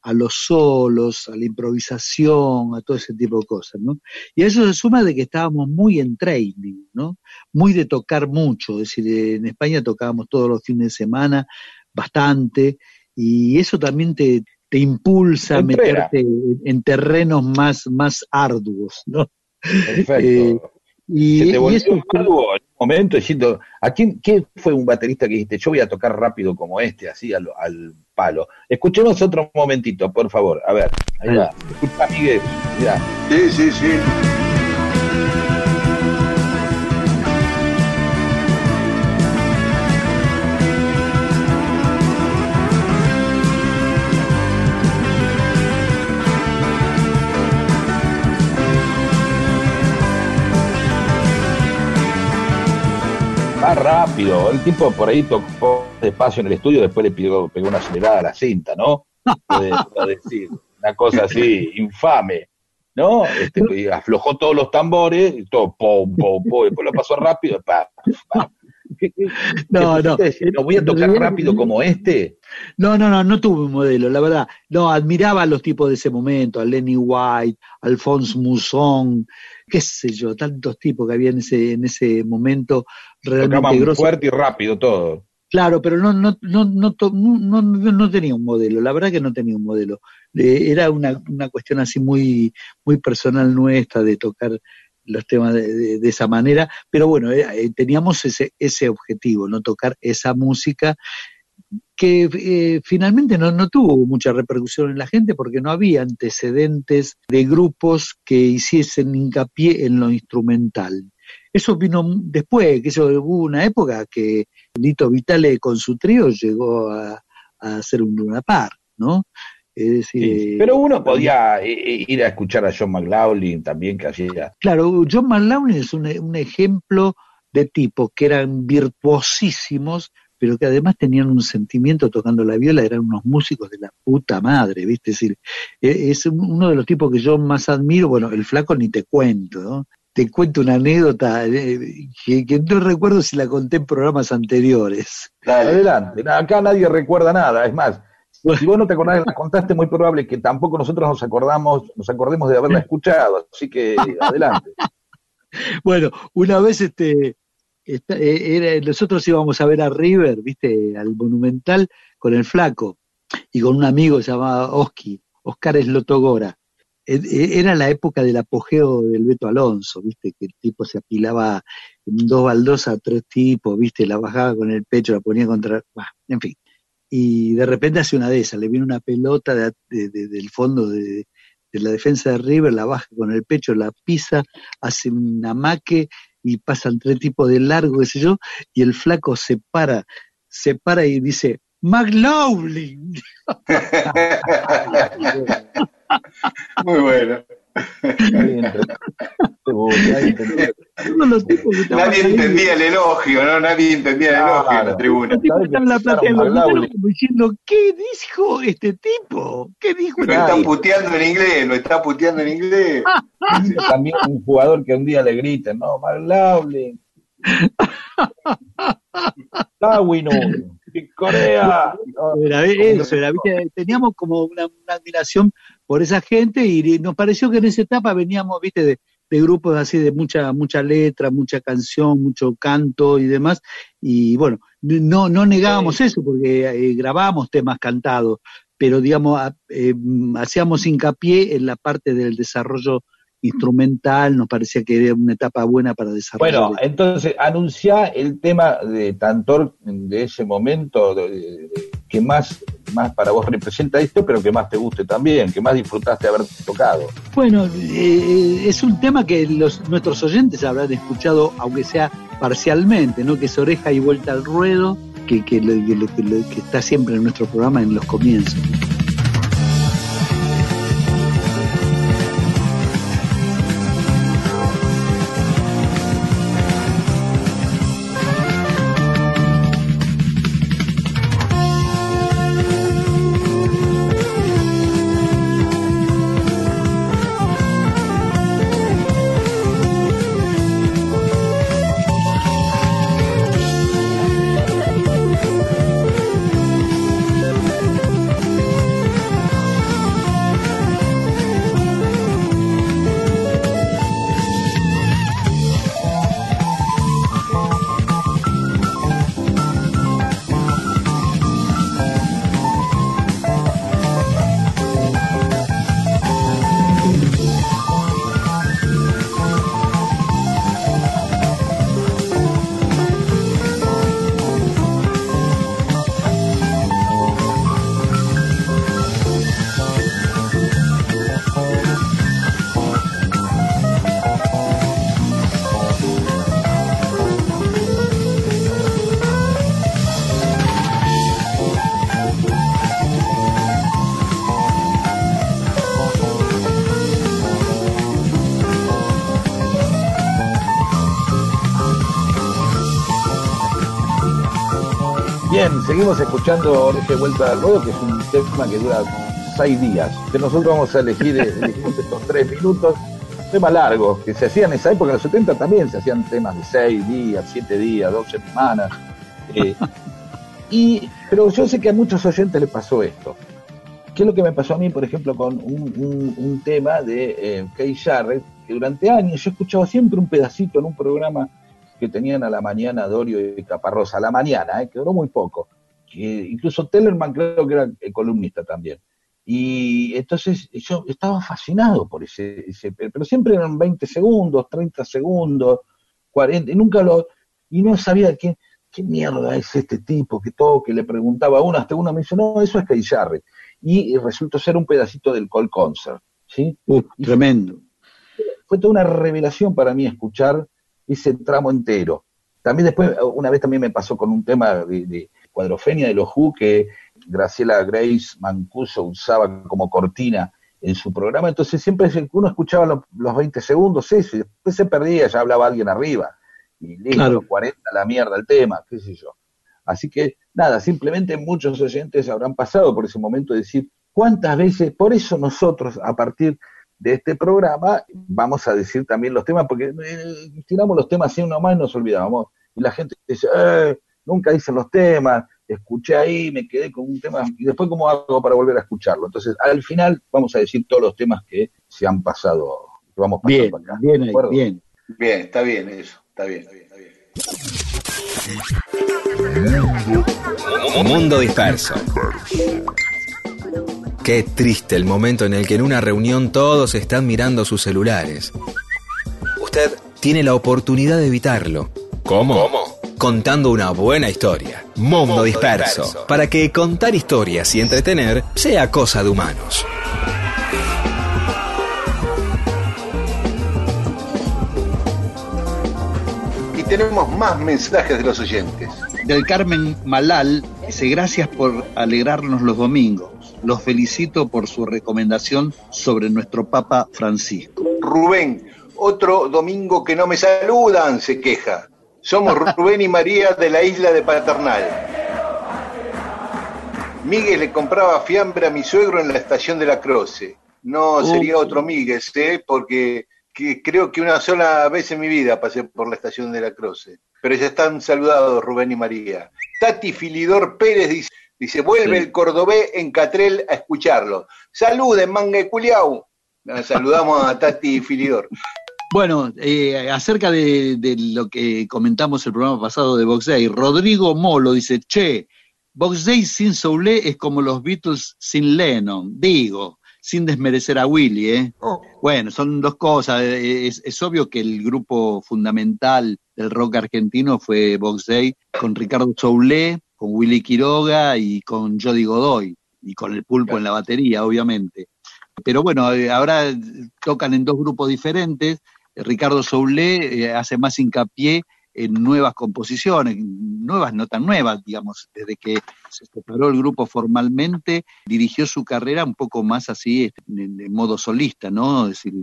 a los solos, a la improvisación, a todo ese tipo de cosas, ¿no? Y a eso se suma de que estábamos muy en training, ¿no? Muy de tocar mucho, es decir, en España tocábamos todos los fines de semana, bastante, y eso también te, te impulsa a meterte en, en terrenos más, más arduos, ¿no? Perfecto. Eh, y, Se te y volvió eso arduo en un momento diciendo, ¿a quién, quién fue un baterista que dijiste, yo voy a tocar rápido como este, así al, al palo? Escuchemos otro momentito, por favor. A ver, ahí va. Escucha, Miguel, mirá. Sí, sí, sí. Va rápido. El tipo por ahí tocó despacio en el estudio, después le pegó, pegó una acelerada a la cinta, ¿no? Puede decir, una cosa así, infame. ¿No? Este, aflojó todos los tambores, y todo, pum, pum, pum, después lo pasó rápido, pa, pa. ¿Qué- qué- No, no. ¿No voy a tocar rápido como este? No, no, no, no tuve un modelo, la verdad. No, admiraba a los tipos de ese momento, a Lenny White, Alphonse Mousson, qué sé yo, tantos tipos que había en ese, en ese momento realmente fuerte y rápido todo. Claro, pero no, no, no, no, no, no, no tenía un modelo, la verdad que no tenía un modelo. Era una, una cuestión así muy, muy personal nuestra de tocar los temas de, de- de esa manera, pero bueno, eh, teníamos ese, ese objetivo, no tocar esa música que eh, finalmente no, no tuvo mucha repercusión en la gente porque no había antecedentes de grupos que hiciesen hincapié en lo instrumental. Eso vino después, que eso hubo una época que Lito Vitale con su trío llegó a, a hacer un Luna Park, ¿no? Es decir, Sí. Pero uno podía eh, eh, ir a escuchar a John McLaughlin también, que hacía Claro, John McLaughlin es un, un ejemplo de tipos que eran virtuosísimos, pero que además tenían un sentimiento tocando la viola, eran unos músicos de la puta madre, ¿viste? Es decir, e- es uno de los tipos que yo más admiro, bueno, el flaco ni te cuento, ¿no? Te cuento una anécdota eh, que, que no recuerdo si la conté en programas anteriores. Dale. Adelante, acá nadie recuerda nada, es más, si vos no te acordás, la contaste, muy probable que tampoco nosotros nos acordamos, nos acordemos de haberla escuchado, así que adelante. Bueno, una vez este, esta- eh, era- nosotros íbamos a ver a River, viste, al Monumental, con el flaco y con un amigo llamado Oski, Oscar Eslotogora. E- e- Era la época del apogeo del Beto Alonso, viste, que el tipo se apilaba en dos baldosas a tres tipos, viste, la bajaba con el pecho, la ponía contra, en fin. Y de repente hace una de esas, le viene una pelota de- de- de- del fondo de, de la defensa de River, la baja con el pecho, la pisa, hace un amaque y pasan tres tipos de largo, qué sé yo, y el flaco se para, se para y dice, McLaughlin. Muy bueno. Nadie entendía el elogio, ¿no? Nadie entendía el elogio en la tribuna. en la platea, lo como diciendo, ¿qué dijo este tipo? ¿Qué dijo Lo este está tipo? puteando en inglés, lo está puteando en inglés. También un jugador que un día le griten, no, McLaughlin. Corea. No, Era eso, era, ¿viste? teníamos como una, una admiración por esa gente y nos pareció que en esa etapa veníamos, viste, de, de grupos así de mucha, mucha letra, mucha canción, mucho canto y demás, y bueno, no, no negábamos eso porque eh, grabábamos temas cantados, pero digamos, eh, hacíamos hincapié en la parte del desarrollo instrumental, nos parecía que era una etapa buena para desarrollar. Bueno, entonces, anuncia el tema de Tantor de ese momento de- de- que más, más para vos representa esto, pero que más te guste también, que más disfrutaste haber tocado. Bueno, eh, es un tema que los, nuestros oyentes habrán escuchado, aunque sea parcialmente, ¿no? Que es oreja y vuelta al ruedo, que, que, que que está siempre en nuestro programa en los comienzos. Seguimos escuchando este Vuelta al Ruedo, que es un tema que dura seis días. Que nosotros vamos a elegir, elegimos estos tres minutos, temas largos, que se hacían en esa época, en los 70 también se hacían temas de seis días, siete días, dos semanas. Eh, y, pero yo sé que a muchos oyentes les pasó esto. ¿Qué es lo que me pasó a mí, por ejemplo, con un, tema de eh, Kay Jarrett, que durante años yo escuchaba siempre un pedacito en un programa que tenían a la mañana Dorio y Caparrosa, a la mañana, eh, que duró muy poco. Que incluso Tellerman creo que era columnista también. Y entonces yo estaba fascinado por ese, pero siempre eran 20 segundos, 30 segundos, 40, y nunca lo, y no sabía qué, qué mierda es este tipo que todo, que le preguntaba a uno, hasta uno me dice, no, eso es Kay Y resultó ser un pedacito del Call Concert, ¿sí? tremendo. Fue toda una revelación para mí escuchar ese tramo entero. También después, una vez también me pasó con un tema de, cuadrofenia de los Who que Graciela Grace Mancuso usaba como cortina en su programa, entonces siempre uno escuchaba los, 20 segundos eso, y después se perdía, ya hablaba alguien arriba, y listo, los 40 la mierda el tema, qué sé yo. Así que nada, simplemente muchos oyentes habrán pasado por ese momento de decir, ¿cuántas veces? Por eso nosotros, a partir de este programa, vamos a decir también los temas, porque eh, tiramos los temas así uno más y nos olvidamos. Y la gente dice, eh, nunca dicen los temas, escuché ahí, me quedé con un tema, y después cómo hago para volver a escucharlo. Entonces, al final vamos a decir todos los temas que se han pasado, que vamos pasando bien, acá. Bien, bien. Bien, está bien eso, está bien, está bien. Mundo disperso. Qué triste el momento en el que en una reunión todos están mirando sus celulares. Usted tiene la oportunidad de evitarlo. ¿Cómo? Contando una buena historia. Mundo, disperso, Para que contar historias y entretener sea cosa de humanos. Y tenemos más mensajes de los oyentes. Del Carmen Malal dice gracias por alegrarnos los domingos. Los felicito por su recomendación sobre nuestro Papa Francisco. Rubén, otro domingo que no me saludan, se queja. Somos Rubén y María de la isla de Paternal. Miguel le compraba fiambre a mi suegro en la estación de la Croce. No sería otro Miguel, ¿eh? porque creo que una sola vez en mi vida pasé por la estación de la Croce. Pero ya están saludados Rubén y María. Tati Filidor Pérez dice, Dice, vuelve el cordobés en Catrel a escucharlo. Saluden, mangue culiao. Saludamos a Tati Filidor. Bueno, eh, acerca de, lo que comentamos el programa pasado de Box Day, Rodrigo Molo dice, che, Box Day sin Soule es como los Beatles sin Lennon, digo, sin desmerecer a Willy, ¿eh? Oh. Bueno, son dos cosas. Es, es, obvio que el grupo fundamental del rock argentino fue Box Day, con Ricardo Soule, con Willy Quiroga y con Jody Godoy, y con el pulpo en la batería, obviamente. Pero bueno, eh, ahora tocan en dos grupos diferentes. Ricardo Soule eh, hace más hincapié en nuevas composiciones, nuevas, no tan nuevas, digamos, desde que se separó el grupo formalmente, dirigió su carrera un poco más así, en, modo solista, ¿no? Es decir,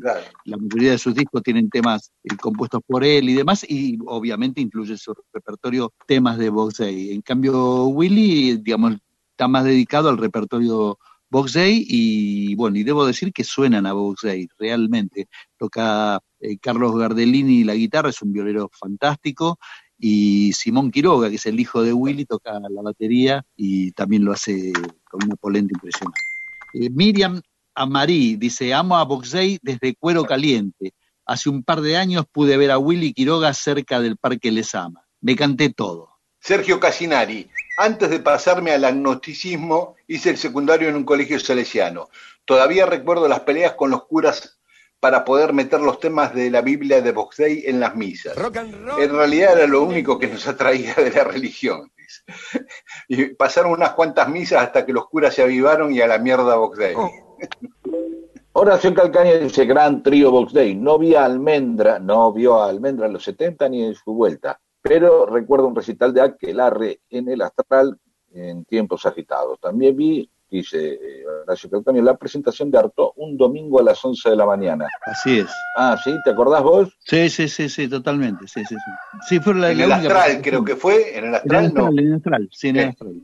la mayoría de sus discos tienen temas eh, compuestos por él y demás, y obviamente incluye su repertorio temas de Box Day. En cambio, Willy, digamos, está más dedicado al repertorio Box Day y bueno, y debo decir que suenan a Box Day, realmente. Toca eh, Carlos Gardellini la guitarra, es un violero fantástico, y Simón Quiroga, que es el hijo de Willy, toca la batería y también lo hace con una polenta impresionante. Eh, Miriam Amarí dice, amo a Box Day desde Cuero Caliente. Hace un par de años pude ver a Willy Quiroga cerca del Parque Lesama. Me canté todo. Sergio Casinari, antes de pasarme al agnosticismo, hice el secundario en un colegio salesiano. Todavía recuerdo las peleas con los curas para poder meter los temas de la Biblia de Boxday en las misas. En realidad era lo único que nos atraía de la religión. Y pasaron unas cuantas misas hasta que los curas se avivaron y a la mierda Boxday. Oh. Horacio Calcaña dice, gran trío Boxday. No vi a Almendra, no vio a Almendra en los 70 ni en su vuelta pero recuerdo un recital de Aquelarre en el Astral en tiempos agitados. También vi dice eh, Horacio la presentación de Arto un domingo a las 11 de la mañana. Así es. Ah, ¿sí? ¿Te acordás vos? Sí, sí, sí, sí, totalmente. Sí, sí, sí. Sí, fue la, En la el única astral, creo que fue. En el En el astral, no. astral, en el astral, sí, en el astral.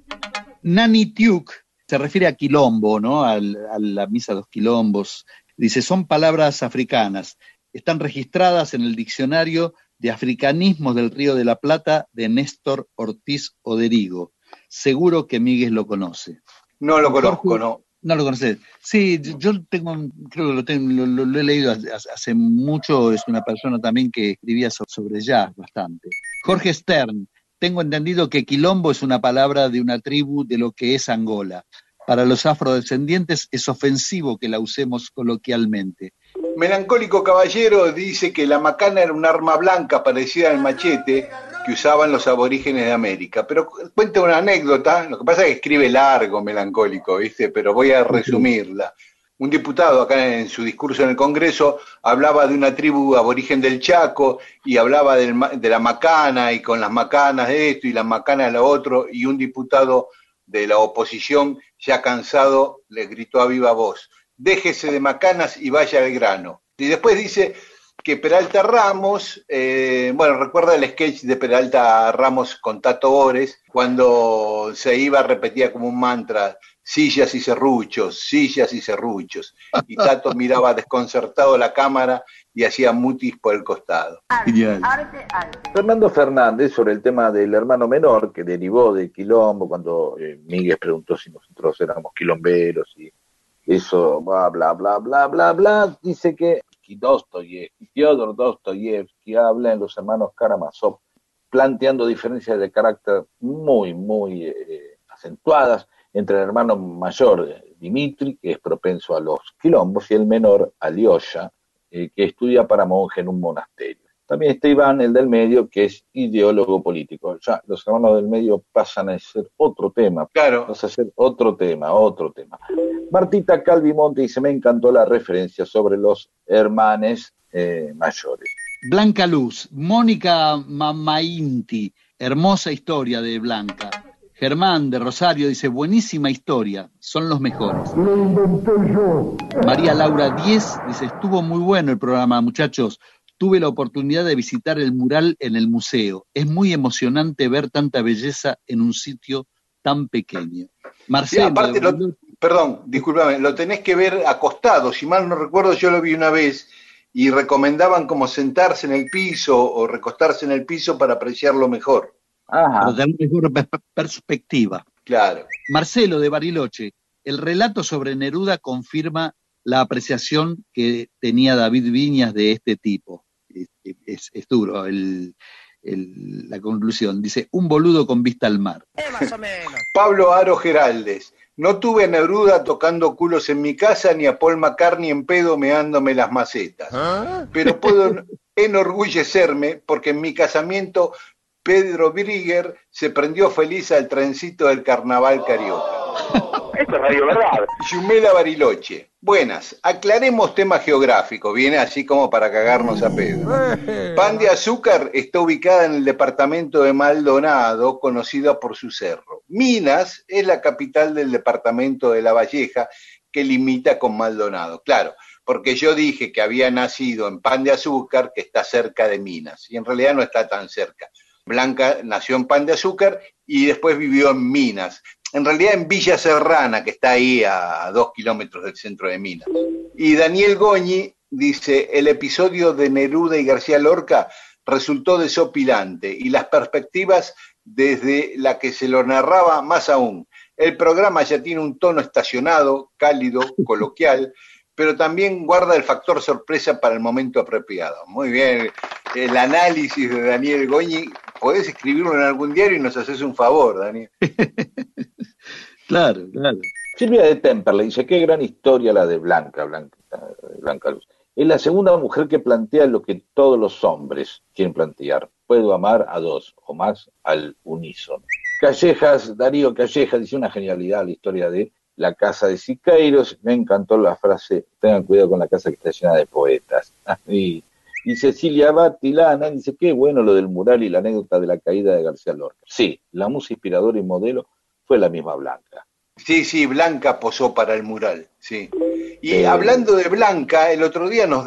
Nani Tuk se refiere a quilombo, ¿no? Al- a la misa de los quilombos. Dice, son palabras africanas. Están registradas en el diccionario de africanismos del Río de la Plata de Néstor Ortiz Oderigo. Seguro que Miguel lo conoce. No lo conozco, Jorge- no. No lo conoces. Sí, yo- tengo, creo que lo, tengo- lo- he leído hace, hace mucho. Es una persona también que escribía so- sobre jazz bastante. Jorge Stern, tengo entendido que quilombo es una palabra de una tribu de lo que es Angola. Para los afrodescendientes es ofensivo que la usemos coloquialmente. Melancólico Caballero dice que la macana era un arma blanca parecida al machete que usaban los aborígenes de América. Pero cu- cuenta una anécdota, lo que pasa es que escribe largo Melancólico, ¿viste? Pero voy a resumirla. Un diputado acá en su discurso en el Congreso hablaba de una tribu aborigen del Chaco y hablaba del de la macana y con las macanas de esto y las macanas de lo otro y un diputado de la oposición ya cansado le gritó a viva voz, déjese de macanas y vaya al grano. Y después dice que Peralta Ramos, eh, bueno, recuerda el sketch de Peralta Ramos con Tato Bores, cuando se iba repetía como un mantra, sillas y serruchos, sillas y serruchos. Y Tato miraba desconcertado la cámara y hacía mutis por el costado. Genial. Fernando Fernández sobre el tema del hermano menor que derivó de Quilombo cuando eh, Miguel preguntó si nosotros éramos quilomberos y eso, bla, bla, bla, bla, bla, bla, dice que Dostoyevsky, Fyodor Dostoyevsky habla en los hermanos Karamazov planteando diferencias de carácter muy, muy eh, acentuadas entre el hermano mayor, eh, Dimitri, que es propenso a los quilombos, y el menor, Alyosha, eh, que estudia para monje en un monasterio. También está Iván, el del medio, que es ideólogo político. Ya los hermanos del medio pasan a ser otro tema, Claro, pasan a ser otro tema, otro tema. Martita Calvimonte dice, me encantó la referencia sobre los hermanes eh, mayores. Blanca Luz, Mónica Mamainti, hermosa historia de Blanca. Germán de Rosario dice, buenísima historia, son los mejores. María Laura 10 dice, estuvo muy bueno el programa, muchachos. Tuve la oportunidad de visitar el mural en el museo. Es muy emocionante ver tanta belleza en un sitio tan pequeño. Marcelo, Sí, aparte de lo- Bariloche- perdón, discúlpame, lo tenés que ver acostado. Si mal no recuerdo, yo lo vi una vez y recomendaban como sentarse en el piso o recostarse en el piso para apreciarlo mejor. Ajá. para tener mejor per- perspectiva. Claro. Marcelo de Bariloche, el relato sobre Neruda confirma la apreciación que tenía David Viñas de este tipo. Es, es- es duro el- el- la conclusión. Dice, un boludo con vista al mar. Pablo Aro Geraldes. No tuve a Neruda tocando culos en mi casa ni a Paul McCartney en pedo meándome las macetas. Pero puedo enorgullecerme porque en mi casamiento Pedro Brigger se prendió feliz al trencito del carnaval carioca. es radio verdad. Yumela Bariloche. Buenas, aclaremos tema geográfico, viene así como para cagarnos a Pedro. Pan de Azúcar está ubicada en el departamento de Maldonado, conocida por su cerro. Minas es la capital del departamento de La Valleja, que limita con Maldonado. Claro, porque yo dije que había nacido en Pan de Azúcar, que está cerca de Minas, y en realidad no está tan cerca. Blanca nació en Pan de Azúcar y después vivió en Minas. En realidad en Villa Serrana, que está ahí a dos kilómetros del centro de Minas. Y Daniel Goñi dice, el episodio de Neruda y García Lorca resultó desopilante y las perspectivas desde la que se lo narraba más aún. El programa ya tiene un tono estacionado, cálido, coloquial, pero también guarda el factor sorpresa para el momento apropiado. Muy bien, el análisis de Daniel Goñi, podés escribirlo en algún diario y nos haces un favor, Daniel. Claro, claro. Silvia de Temperley dice, qué gran historia la de Blanca, Blanca, Blanca Luz. Es la segunda mujer que plantea lo que todos los hombres quieren plantear. Puedo amar a dos o más al unísono. Callejas, Darío Callejas dice una genialidad la historia de la casa de Siqueiros. Me encantó la frase, tengan cuidado con la casa que está llena de poetas. Y, y Cecilia Batilana dice, qué bueno lo del mural y la anécdota de la caída de García Lorca. Sí, la musa inspiradora y modelo fue la misma Blanca. Sí, sí, Blanca posó para el mural, sí. Y hablando de Blanca, el otro día nos,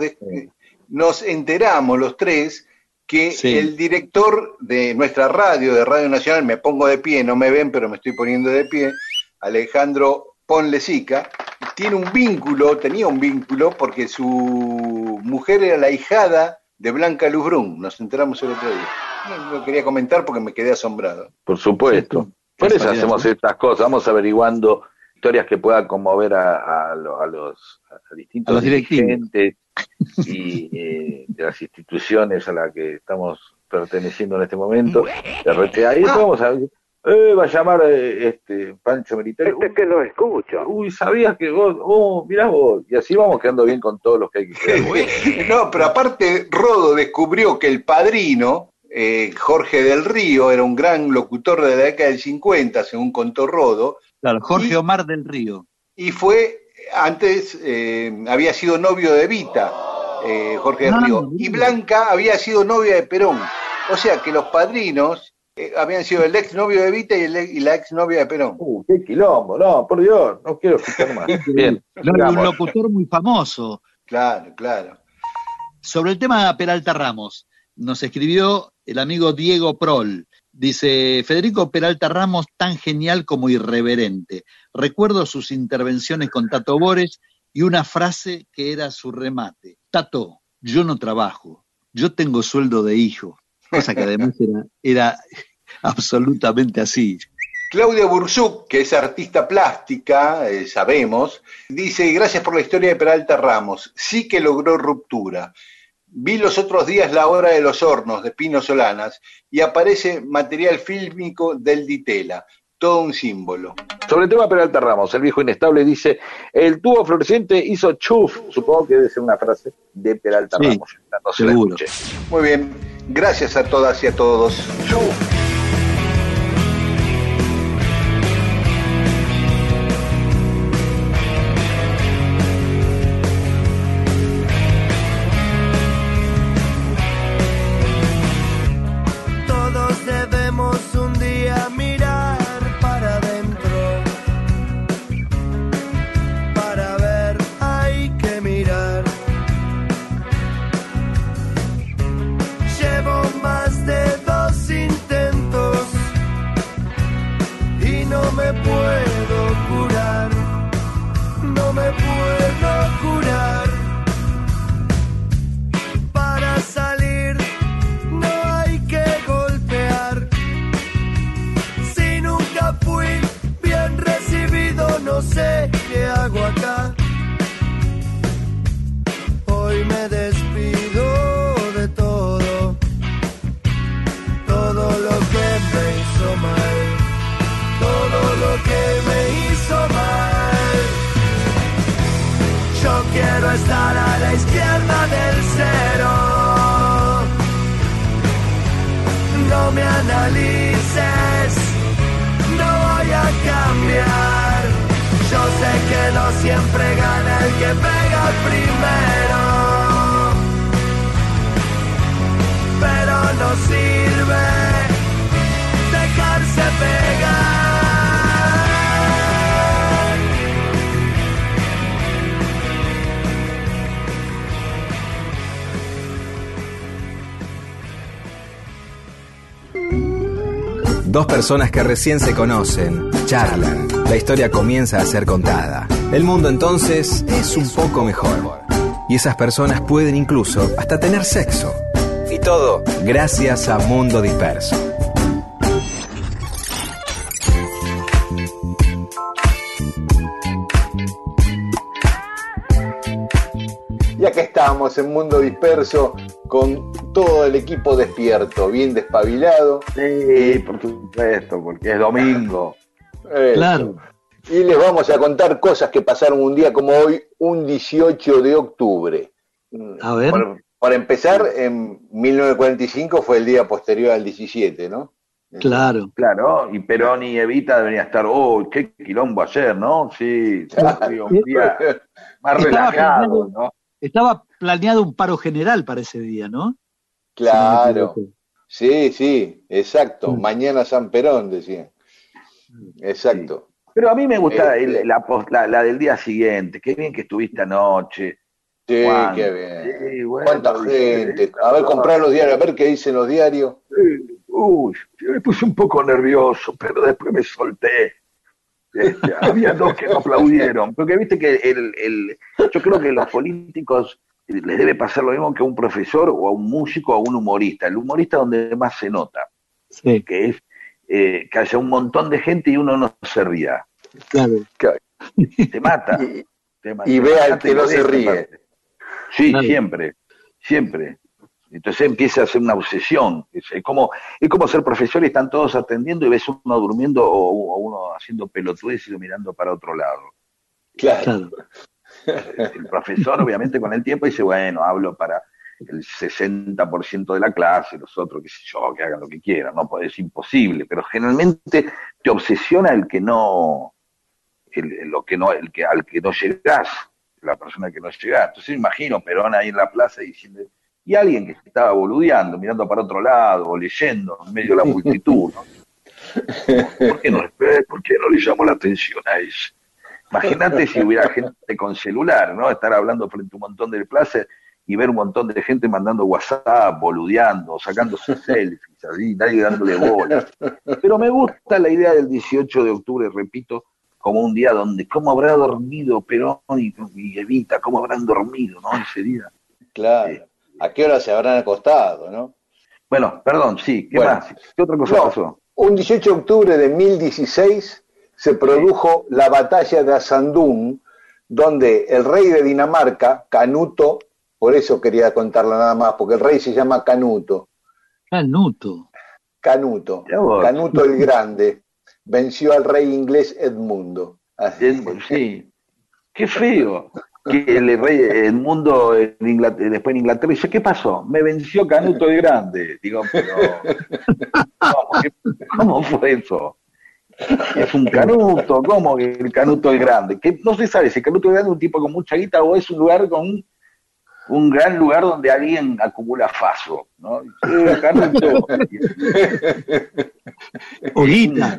nos enteramos los tres que el director de nuestra radio, de Radio Nacional, me pongo de pie, no me ven, pero me estoy poniendo de pie, Alejandro Ponlesica, tiene un vínculo, tenía un vínculo, porque su mujer era la hijada de Blanca Luzbrún, nos enteramos el otro día. No lo quería comentar porque me quedé asombrado. Por supuesto. Por eso hacemos estas cosas, vamos averiguando historias que puedan conmover a, los distintos dirigentes y eh, de las instituciones a las que estamos perteneciendo en este momento. De RTA. Y vamos a eh, va a llamar eh, este Pancho Militar. Este que lo escucho. Uy, sabías que vos, oh, mirá vos. Y así vamos quedando bien con todos los que hay que quedar. no, pero aparte, Rodo descubrió que el padrino, eh, Jorge del Río, era un gran locutor de la década del 50, según contó Rodo. Claro, Jorge Omar del Río. Y fue, antes, había sido novio de Vita, Jorge del Río. Y Blanca había sido novia de Perón. O sea que los padrinos eh, habían sido el ex novio de Vita y, la ex novia de Perón. Uh, qué quilombo, no, por Dios, no quiero escuchar más. Bien, un locutor muy famoso. Claro, claro. Sobre el tema de Peralta Ramos, nos escribió el amigo Diego Prol. Dice, Federico Peralta Ramos, tan genial como irreverente. Recuerdo sus intervenciones con Tato Bores y una frase que era su remate. Tato, yo no trabajo, yo tengo sueldo de hijo cosa que además era, absolutamente así. Claudia Burzuk, que es artista plástica, eh, sabemos, dice, gracias por la historia de Peralta Ramos, sí que logró ruptura. Vi los otros días La Hora de los Hornos de Pino Solanas y aparece material fílmico del Ditela, todo un símbolo. Sobre el tema Peralta Ramos, el viejo inestable dice, el tubo floreciente hizo chuf, supongo que debe ser una frase de Peralta Ramos. seguro. Muy bien. Gracias a todas y a todos. Dos personas que recién se conocen, charlan, la historia comienza a ser contada. El mundo entonces es un poco mejor. Y esas personas pueden incluso hasta tener sexo. Y todo gracias a Mundo Disperso. Y acá estamos en Mundo Disperso con el equipo despierto, bien despabilado. Sí, por supuesto, porque es domingo. Claro. Y les vamos a contar cosas que pasaron un día como hoy, un 18 de octubre. A ver. Para, empezar, en 1945 fue el día posterior al 17, ¿no? Claro. Claro, y Perón y Evita deberían estar, oh, qué quilombo ayer, ¿no? Sí, un día más relajado, ¿no? Estaba planeado un paro general para ese día, ¿no? Claro. sí, sí, exacto. Mañana San Perón, decía. Exacto. Pero a mí me gusta la, del día siguiente. Qué bien que estuviste anoche. Sí, qué bien. ¿Cuánta gente? A ver, comprar los diarios, a ver qué dicen los diarios. Uy, yo me puse un poco nervioso, pero después me solté. Este, había dos que no aplaudieron, porque viste que el, el, yo creo que los políticos les debe pasar lo mismo que a un profesor o a un músico o a un humorista. El humorista donde más se nota, que es eh, que haya un montón de gente y uno no se ría. Claro. Te mata. y, vea que no se ríe. Sí, siempre, siempre. Entonces empieza a ser una obsesión. Es, como, es como ser profesor y están todos atendiendo y ves uno durmiendo o, uno haciendo pelotudes y mirando para otro lado. Claro. El profesor, obviamente, con el tiempo dice, bueno, hablo para el 60% de la clase, los otros, qué sé yo, que hagan lo que quieran, no, pues es imposible, pero generalmente te obsesiona el que no, el, lo que no, el que, al que no llegás, la persona que no llegás. Entonces imagino Perón ahí en la plaza diciendo, y alguien que estaba boludeando, mirando para otro lado, o leyendo en medio de la multitud, ¿no? ¿Por qué no, ¿Por qué no le llamó la atención a eso? Imagínate si hubiera gente con celular, ¿no? Estar hablando frente a un montón de plazas y ver un montón de gente mandando WhatsApp, boludeando, sacándose selfies, así, nadie dándole bola. Pero me gusta la idea del 18 de octubre, repito, como un día donde, ¿cómo habrá dormido Perón y, Evita? ¿Cómo habrán dormido, no? Ese día. Claro. ¿A qué hora se habrán acostado, no? Bueno, perdón, sí. ¿Qué más? ¿Qué otra cosa pasó? Un 18 de octubre de 1016 se produjo la batalla de Asandún, donde el rey de Dinamarca, Canuto, por eso quería contarla nada más, porque el rey se llama Canuto. Canuto. Canuto. Canuto el Grande venció al rey inglés Edmundo. Sí. Qué feo. Que el rey Edmundo en Inglaterra, después en Inglaterra dice, ¿qué pasó? Me venció Canuto el Grande. Digo, pero ¿cómo fue eso? Es un canuto, ¿cómo que el canuto el grande? Que no se sabe si el canuto el grande es un tipo con mucha guita o es un lugar con un gran lugar donde alguien acumula faso, ¿no? canuto. o guita.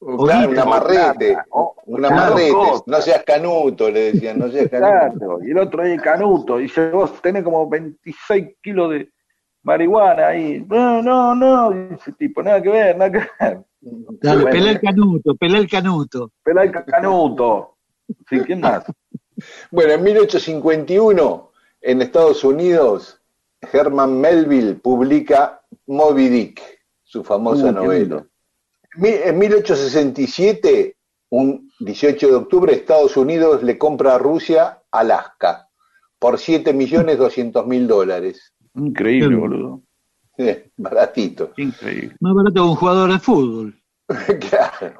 un amarrete, un amarrete, no seas canuto, le decían, no seas canuto. y el otro ahí canuto, dice, vos tenés como 26 kilos de marihuana ahí. No, no, no, dice tipo, nada que ver, nada que ver. Dale, pelea el canuto, pelea el canuto. Pelea el canuto. Sí, ¿quién más? Bueno, en 1851, en Estados Unidos, Herman Melville publica Moby Dick, su famosa uh, novela. En 1867, un 18 de octubre, Estados Unidos le compra a Rusia Alaska por 7.200.000 dólares. Increíble, boludo. Baratito. Increíble. Más barato que un jugador de fútbol. claro,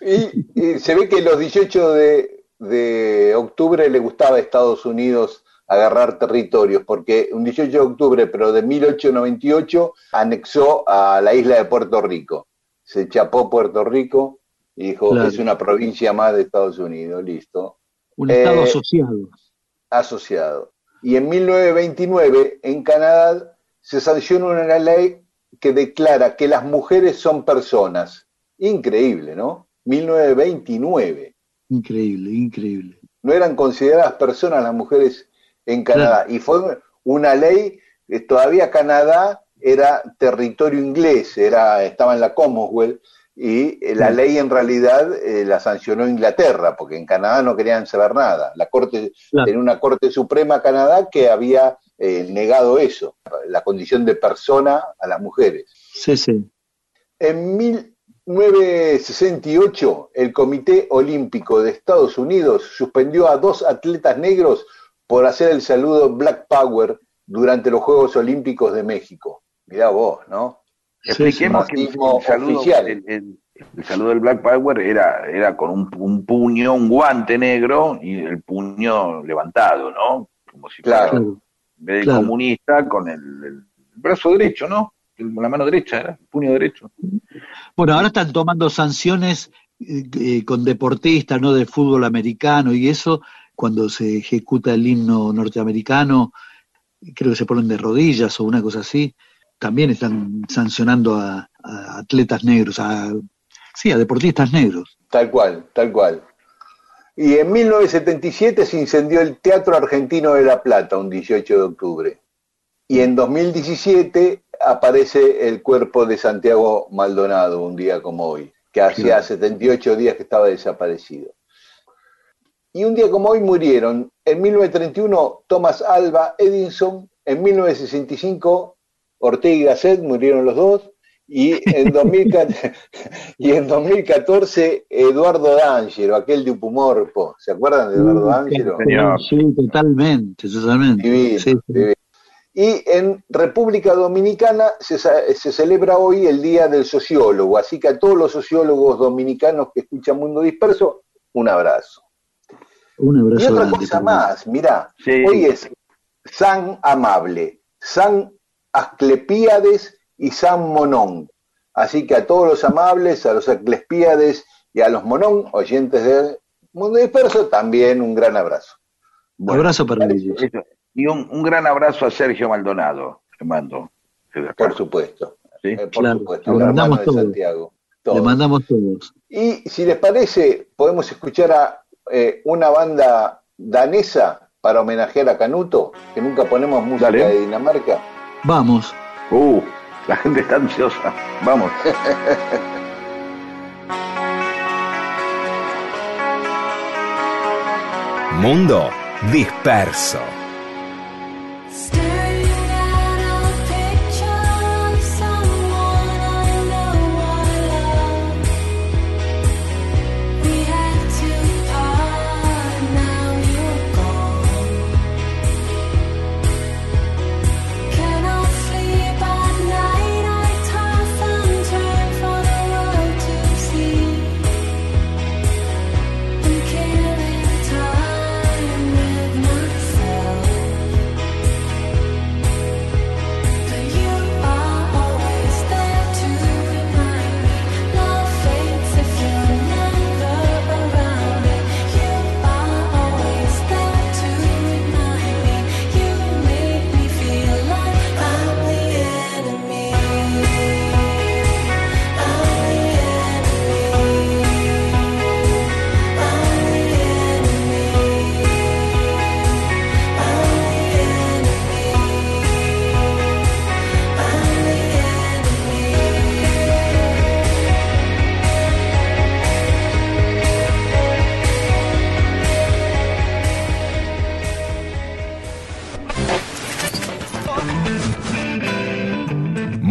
Y, se ve que los 18 de, octubre le gustaba a Estados Unidos agarrar territorios, porque un 18 de octubre, pero de 1898, anexó a la isla de Puerto Rico. Se chapó Puerto Rico y dijo, es una provincia más de Estados Unidos, listo. Un Estado eh, asociado. Asociado. Y en 1929, en Canadá, se sancionó una ley que declara que las mujeres son personas. Increíble, ¿no? 1929. Increíble, increíble. No eran consideradas personas las mujeres en Canadá. Y fue una ley, que todavía Canadá era territorio inglés, era, estaba en la Commonwealth, y eh, la ley en realidad eh, la sancionó Inglaterra, porque en Canadá no querían saber nada. La corte, tenía una Corte Suprema Canadá que había eh, negado eso, la condición de persona a las mujeres. Sí, sí. En 1968, el Comité Olímpico de Estados Unidos suspendió a dos atletas negros por hacer el saludo Black Power durante los Juegos Olímpicos de México. Mirá vos, ¿no? Expliquemos que el saludo, el, saludo, del Black Power era, era con un, puño, un guante negro y el puño levantado, ¿no? Como si fuera en vez de comunista con el, brazo derecho, ¿no? La mano derecha, era el puño derecho. Bueno, ahora están tomando sanciones eh, eh, con deportistas, ¿no? De fútbol americano y eso, cuando se ejecuta el himno norteamericano, creo que se ponen de rodillas o una cosa así también están sancionando a, atletas negros, a Sí, a deportistas negros. Tal cual, tal cual. Y en 1977 se incendió el Teatro Argentino de La Plata, un 18 de octubre. Y en 2017 aparece el cuerpo de Santiago Maldonado, un día como hoy, que hacía 78 días que estaba desaparecido. Y un día como hoy murieron en 1931 Thomas Alba Edison, en 1965 Ortega y Gasset murieron los dos, y en, 2014, y en 2014 Eduardo D'Angelo, aquel de Upumorpo, ¿se acuerdan de Eduardo D'Angelo? Sí, totalmente, totalmente. Y en República Dominicana se, se, celebra hoy el Día del Sociólogo, así que a todos los sociólogos dominicanos que escuchan Mundo Disperso, un abrazo. Un abrazo. Y otra cosa más, mirá, hoy es San Amable, San Asclepíades y San Monón. Así que a todos los amables, a los Asclepíades y a los Monón, oyentes de Mundo Disperso, también un gran abrazo. un abrazo para ellos. Y un, gran abrazo a Sergio Maldonado, le mando. Por supuesto. Eh, por supuesto, le mandamos todos. Santiago. Le mandamos todos. Y si les parece, podemos escuchar a eh, una banda danesa para homenajear a Canuto, que nunca ponemos música de Dinamarca. Vamos. Uh, la gente está ansiosa. Vamos. Mundo disperso.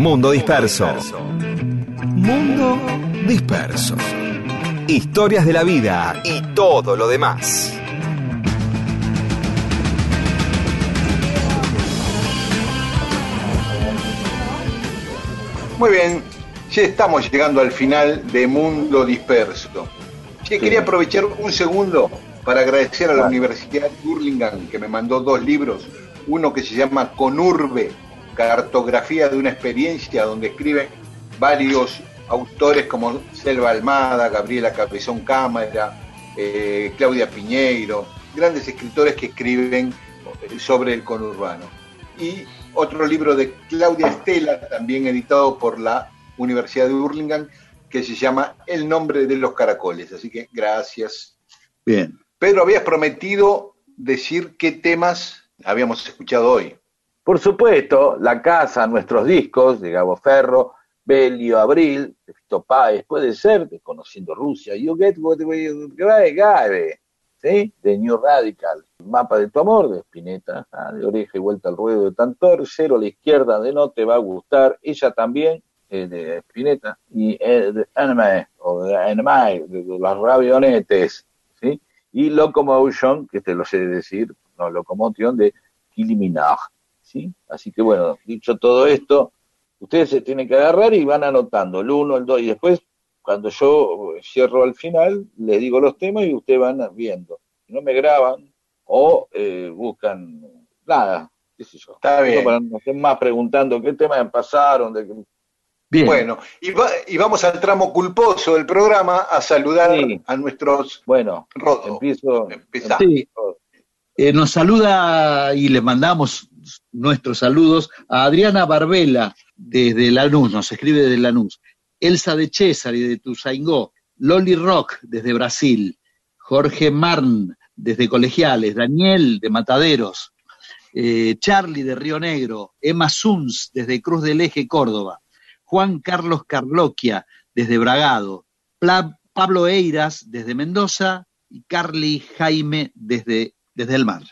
Mundo disperso. Mundo disperso. Historias de la vida y todo lo demás. Muy bien, ya estamos llegando al final de Mundo Disperso. quería aprovechar un segundo para agradecer a la Universidad de Burlingame que me mandó dos libros, uno que se llama Conurbe, cartografía de una experiencia donde escriben varios autores como Selva Almada, Gabriela Cabezón Cámara, eh, Claudia Piñeiro, grandes escritores que escriben sobre el conurbano. Y otro libro de Claudia Estela, también editado por la Universidad de Burlingame, que se llama El nombre de los caracoles. Así que gracias. Bien. Pedro, habías prometido decir qué temas habíamos escuchado hoy. Por supuesto, La Casa, nuestros discos de Gabo Ferro, Belio Abril, de Fito Páez, puede ser, de Conociendo Rusia, You Get What Gabe, ¿sí? de New Radical, Mapa de tu Amor, de Spinetta, ah, de Oreja y Vuelta al Ruedo de Tantor, Cero a la Izquierda, de No Te Va a Gustar, ella también, eh, de Spinetta, y eh, de Anime, o de Anime, de, las Ravionetes, ¿sí? y Locomotion, que te lo sé decir, no, Locomotion, de Kiliminaj. Así que bueno, dicho todo esto, ustedes se tienen que agarrar y van anotando el uno, el dos, y después, cuando yo cierro al final, les digo los temas y ustedes van viendo. no me graban o eh, buscan nada, qué sé yo. Está bien. Para no estén más preguntando qué temas pasaron, de Bien. Bueno, y, vamos al tramo culposo del programa a saludar a nuestros. Bueno, empiezo. Eh, nos saluda y le mandamos nuestros saludos a Adriana Barbela desde Lanús, nos escribe desde Lanús. Elsa de César y de Tuzaingó, Loli Rock desde Brasil, Jorge Marn desde Colegiales, Daniel de Mataderos, eh, Charlie de Río Negro, Emma Suns desde Cruz del Eje, Córdoba, Juan Carlos Carloquia desde Bragado, Pablo Eiras desde Mendoza y Carly Jaime desde, desde el mar.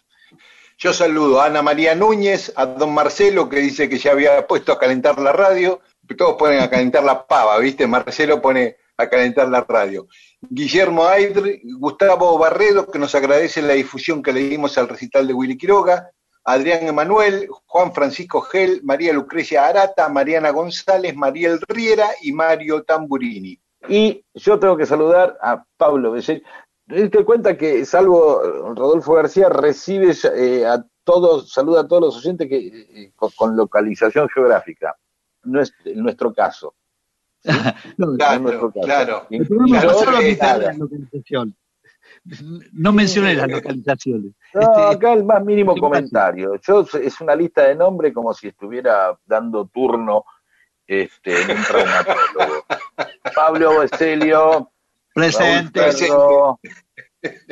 Yo saludo a Ana María Núñez, a don Marcelo que dice que ya había puesto a calentar la radio, todos ponen a calentar la pava, ¿viste? Marcelo pone a calentar la radio. Guillermo Aydr, Gustavo Barredo, que nos agradece la difusión que le dimos al recital de Willy Quiroga, Adrián Emanuel, Juan Francisco Gel, María Lucrecia Arata, Mariana González, Mariel Riera y Mario Tamburini. Y yo tengo que saludar a Pablo Becerra. Te cuenta que, salvo Rodolfo García, recibe eh, a todos, saluda a todos los oyentes que, eh, con, localización geográfica. No es nuestro caso. no, claro, claro. claro. No mencioné las localizaciones. No, este, acá el más mínimo comentario. Yo es una lista de nombres como si estuviera dando turno este, en un traumatólogo. Pablo Becelio, presente.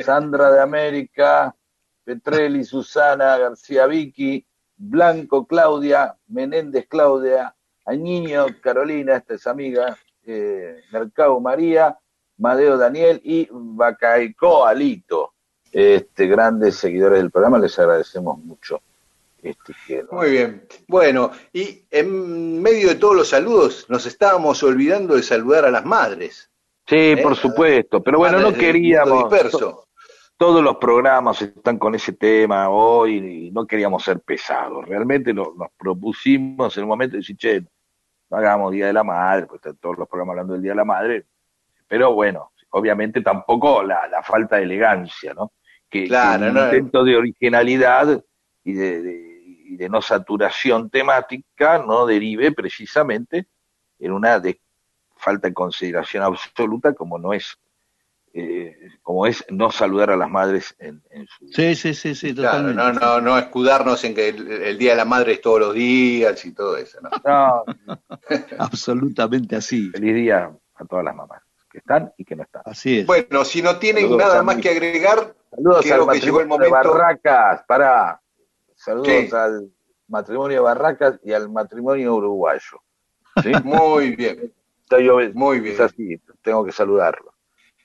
Sandra de América, Petrelli, Susana, García Vicky, Blanco, Claudia, Menéndez, Claudia, Añiño, Carolina, esta es amiga, eh, Mercado María, Madeo Daniel y Bacaico Alito. Este, grandes seguidores del programa, les agradecemos mucho. Este, Muy bien. Bueno, y en medio de todos los saludos, nos estábamos olvidando de saludar a las madres. Sí, ¿Eh? por supuesto, pero bueno, no queríamos. todos los programas están con ese tema hoy y no queríamos ser pesados. Realmente nos propusimos en un momento de decir, che, no hagamos Día de la Madre, pues están todos los programas hablando del Día de la Madre, pero bueno, obviamente tampoco la, falta de elegancia, ¿no? Que, claro, un intento de originalidad y de, no saturación temática no derive precisamente en una de falta de consideración absoluta como no es eh, como es no saludar a las madres en, su sí sí sí sí totalmente no no no escudarnos en que el, día de la madre es todos los días y todo eso no, no. absolutamente así feliz día a todas las mamás que están y que no están. Así es. Bueno, si no tienen nada más que agregar, saludos al matrimonio de Barracas, para saludos al matrimonio de Barracas y al matrimonio uruguayo. ¿Sí? Muy bien. Muy bien. Es así, tengo que saludarlo.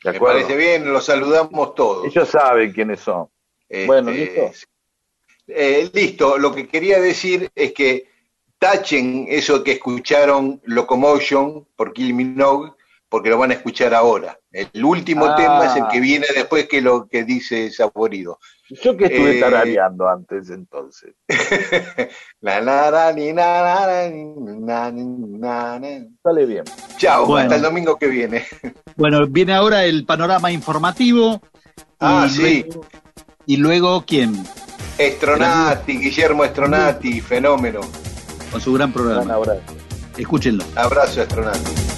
Me parece bien, los saludamos todos. Ellos saben quiénes son. Este, bueno, listo. Eh, listo, lo que quería decir es que tachen eso que escucharon Locomotion por Kill Minogue porque lo van a escuchar ahora. El último ah. tema es el que viene después que lo que dice Saborido. Yo que estuve eh, tarareando antes entonces. la, Sale bien. Chao, hasta el domingo que viene. bueno, viene ahora el panorama informativo. Ah, sí. ¿Y luego quién? Estronati, Guillermo Estronati, fenómeno. Con su gran programa. Un abrazo. Escúchenlo. Abrazo, Estronati.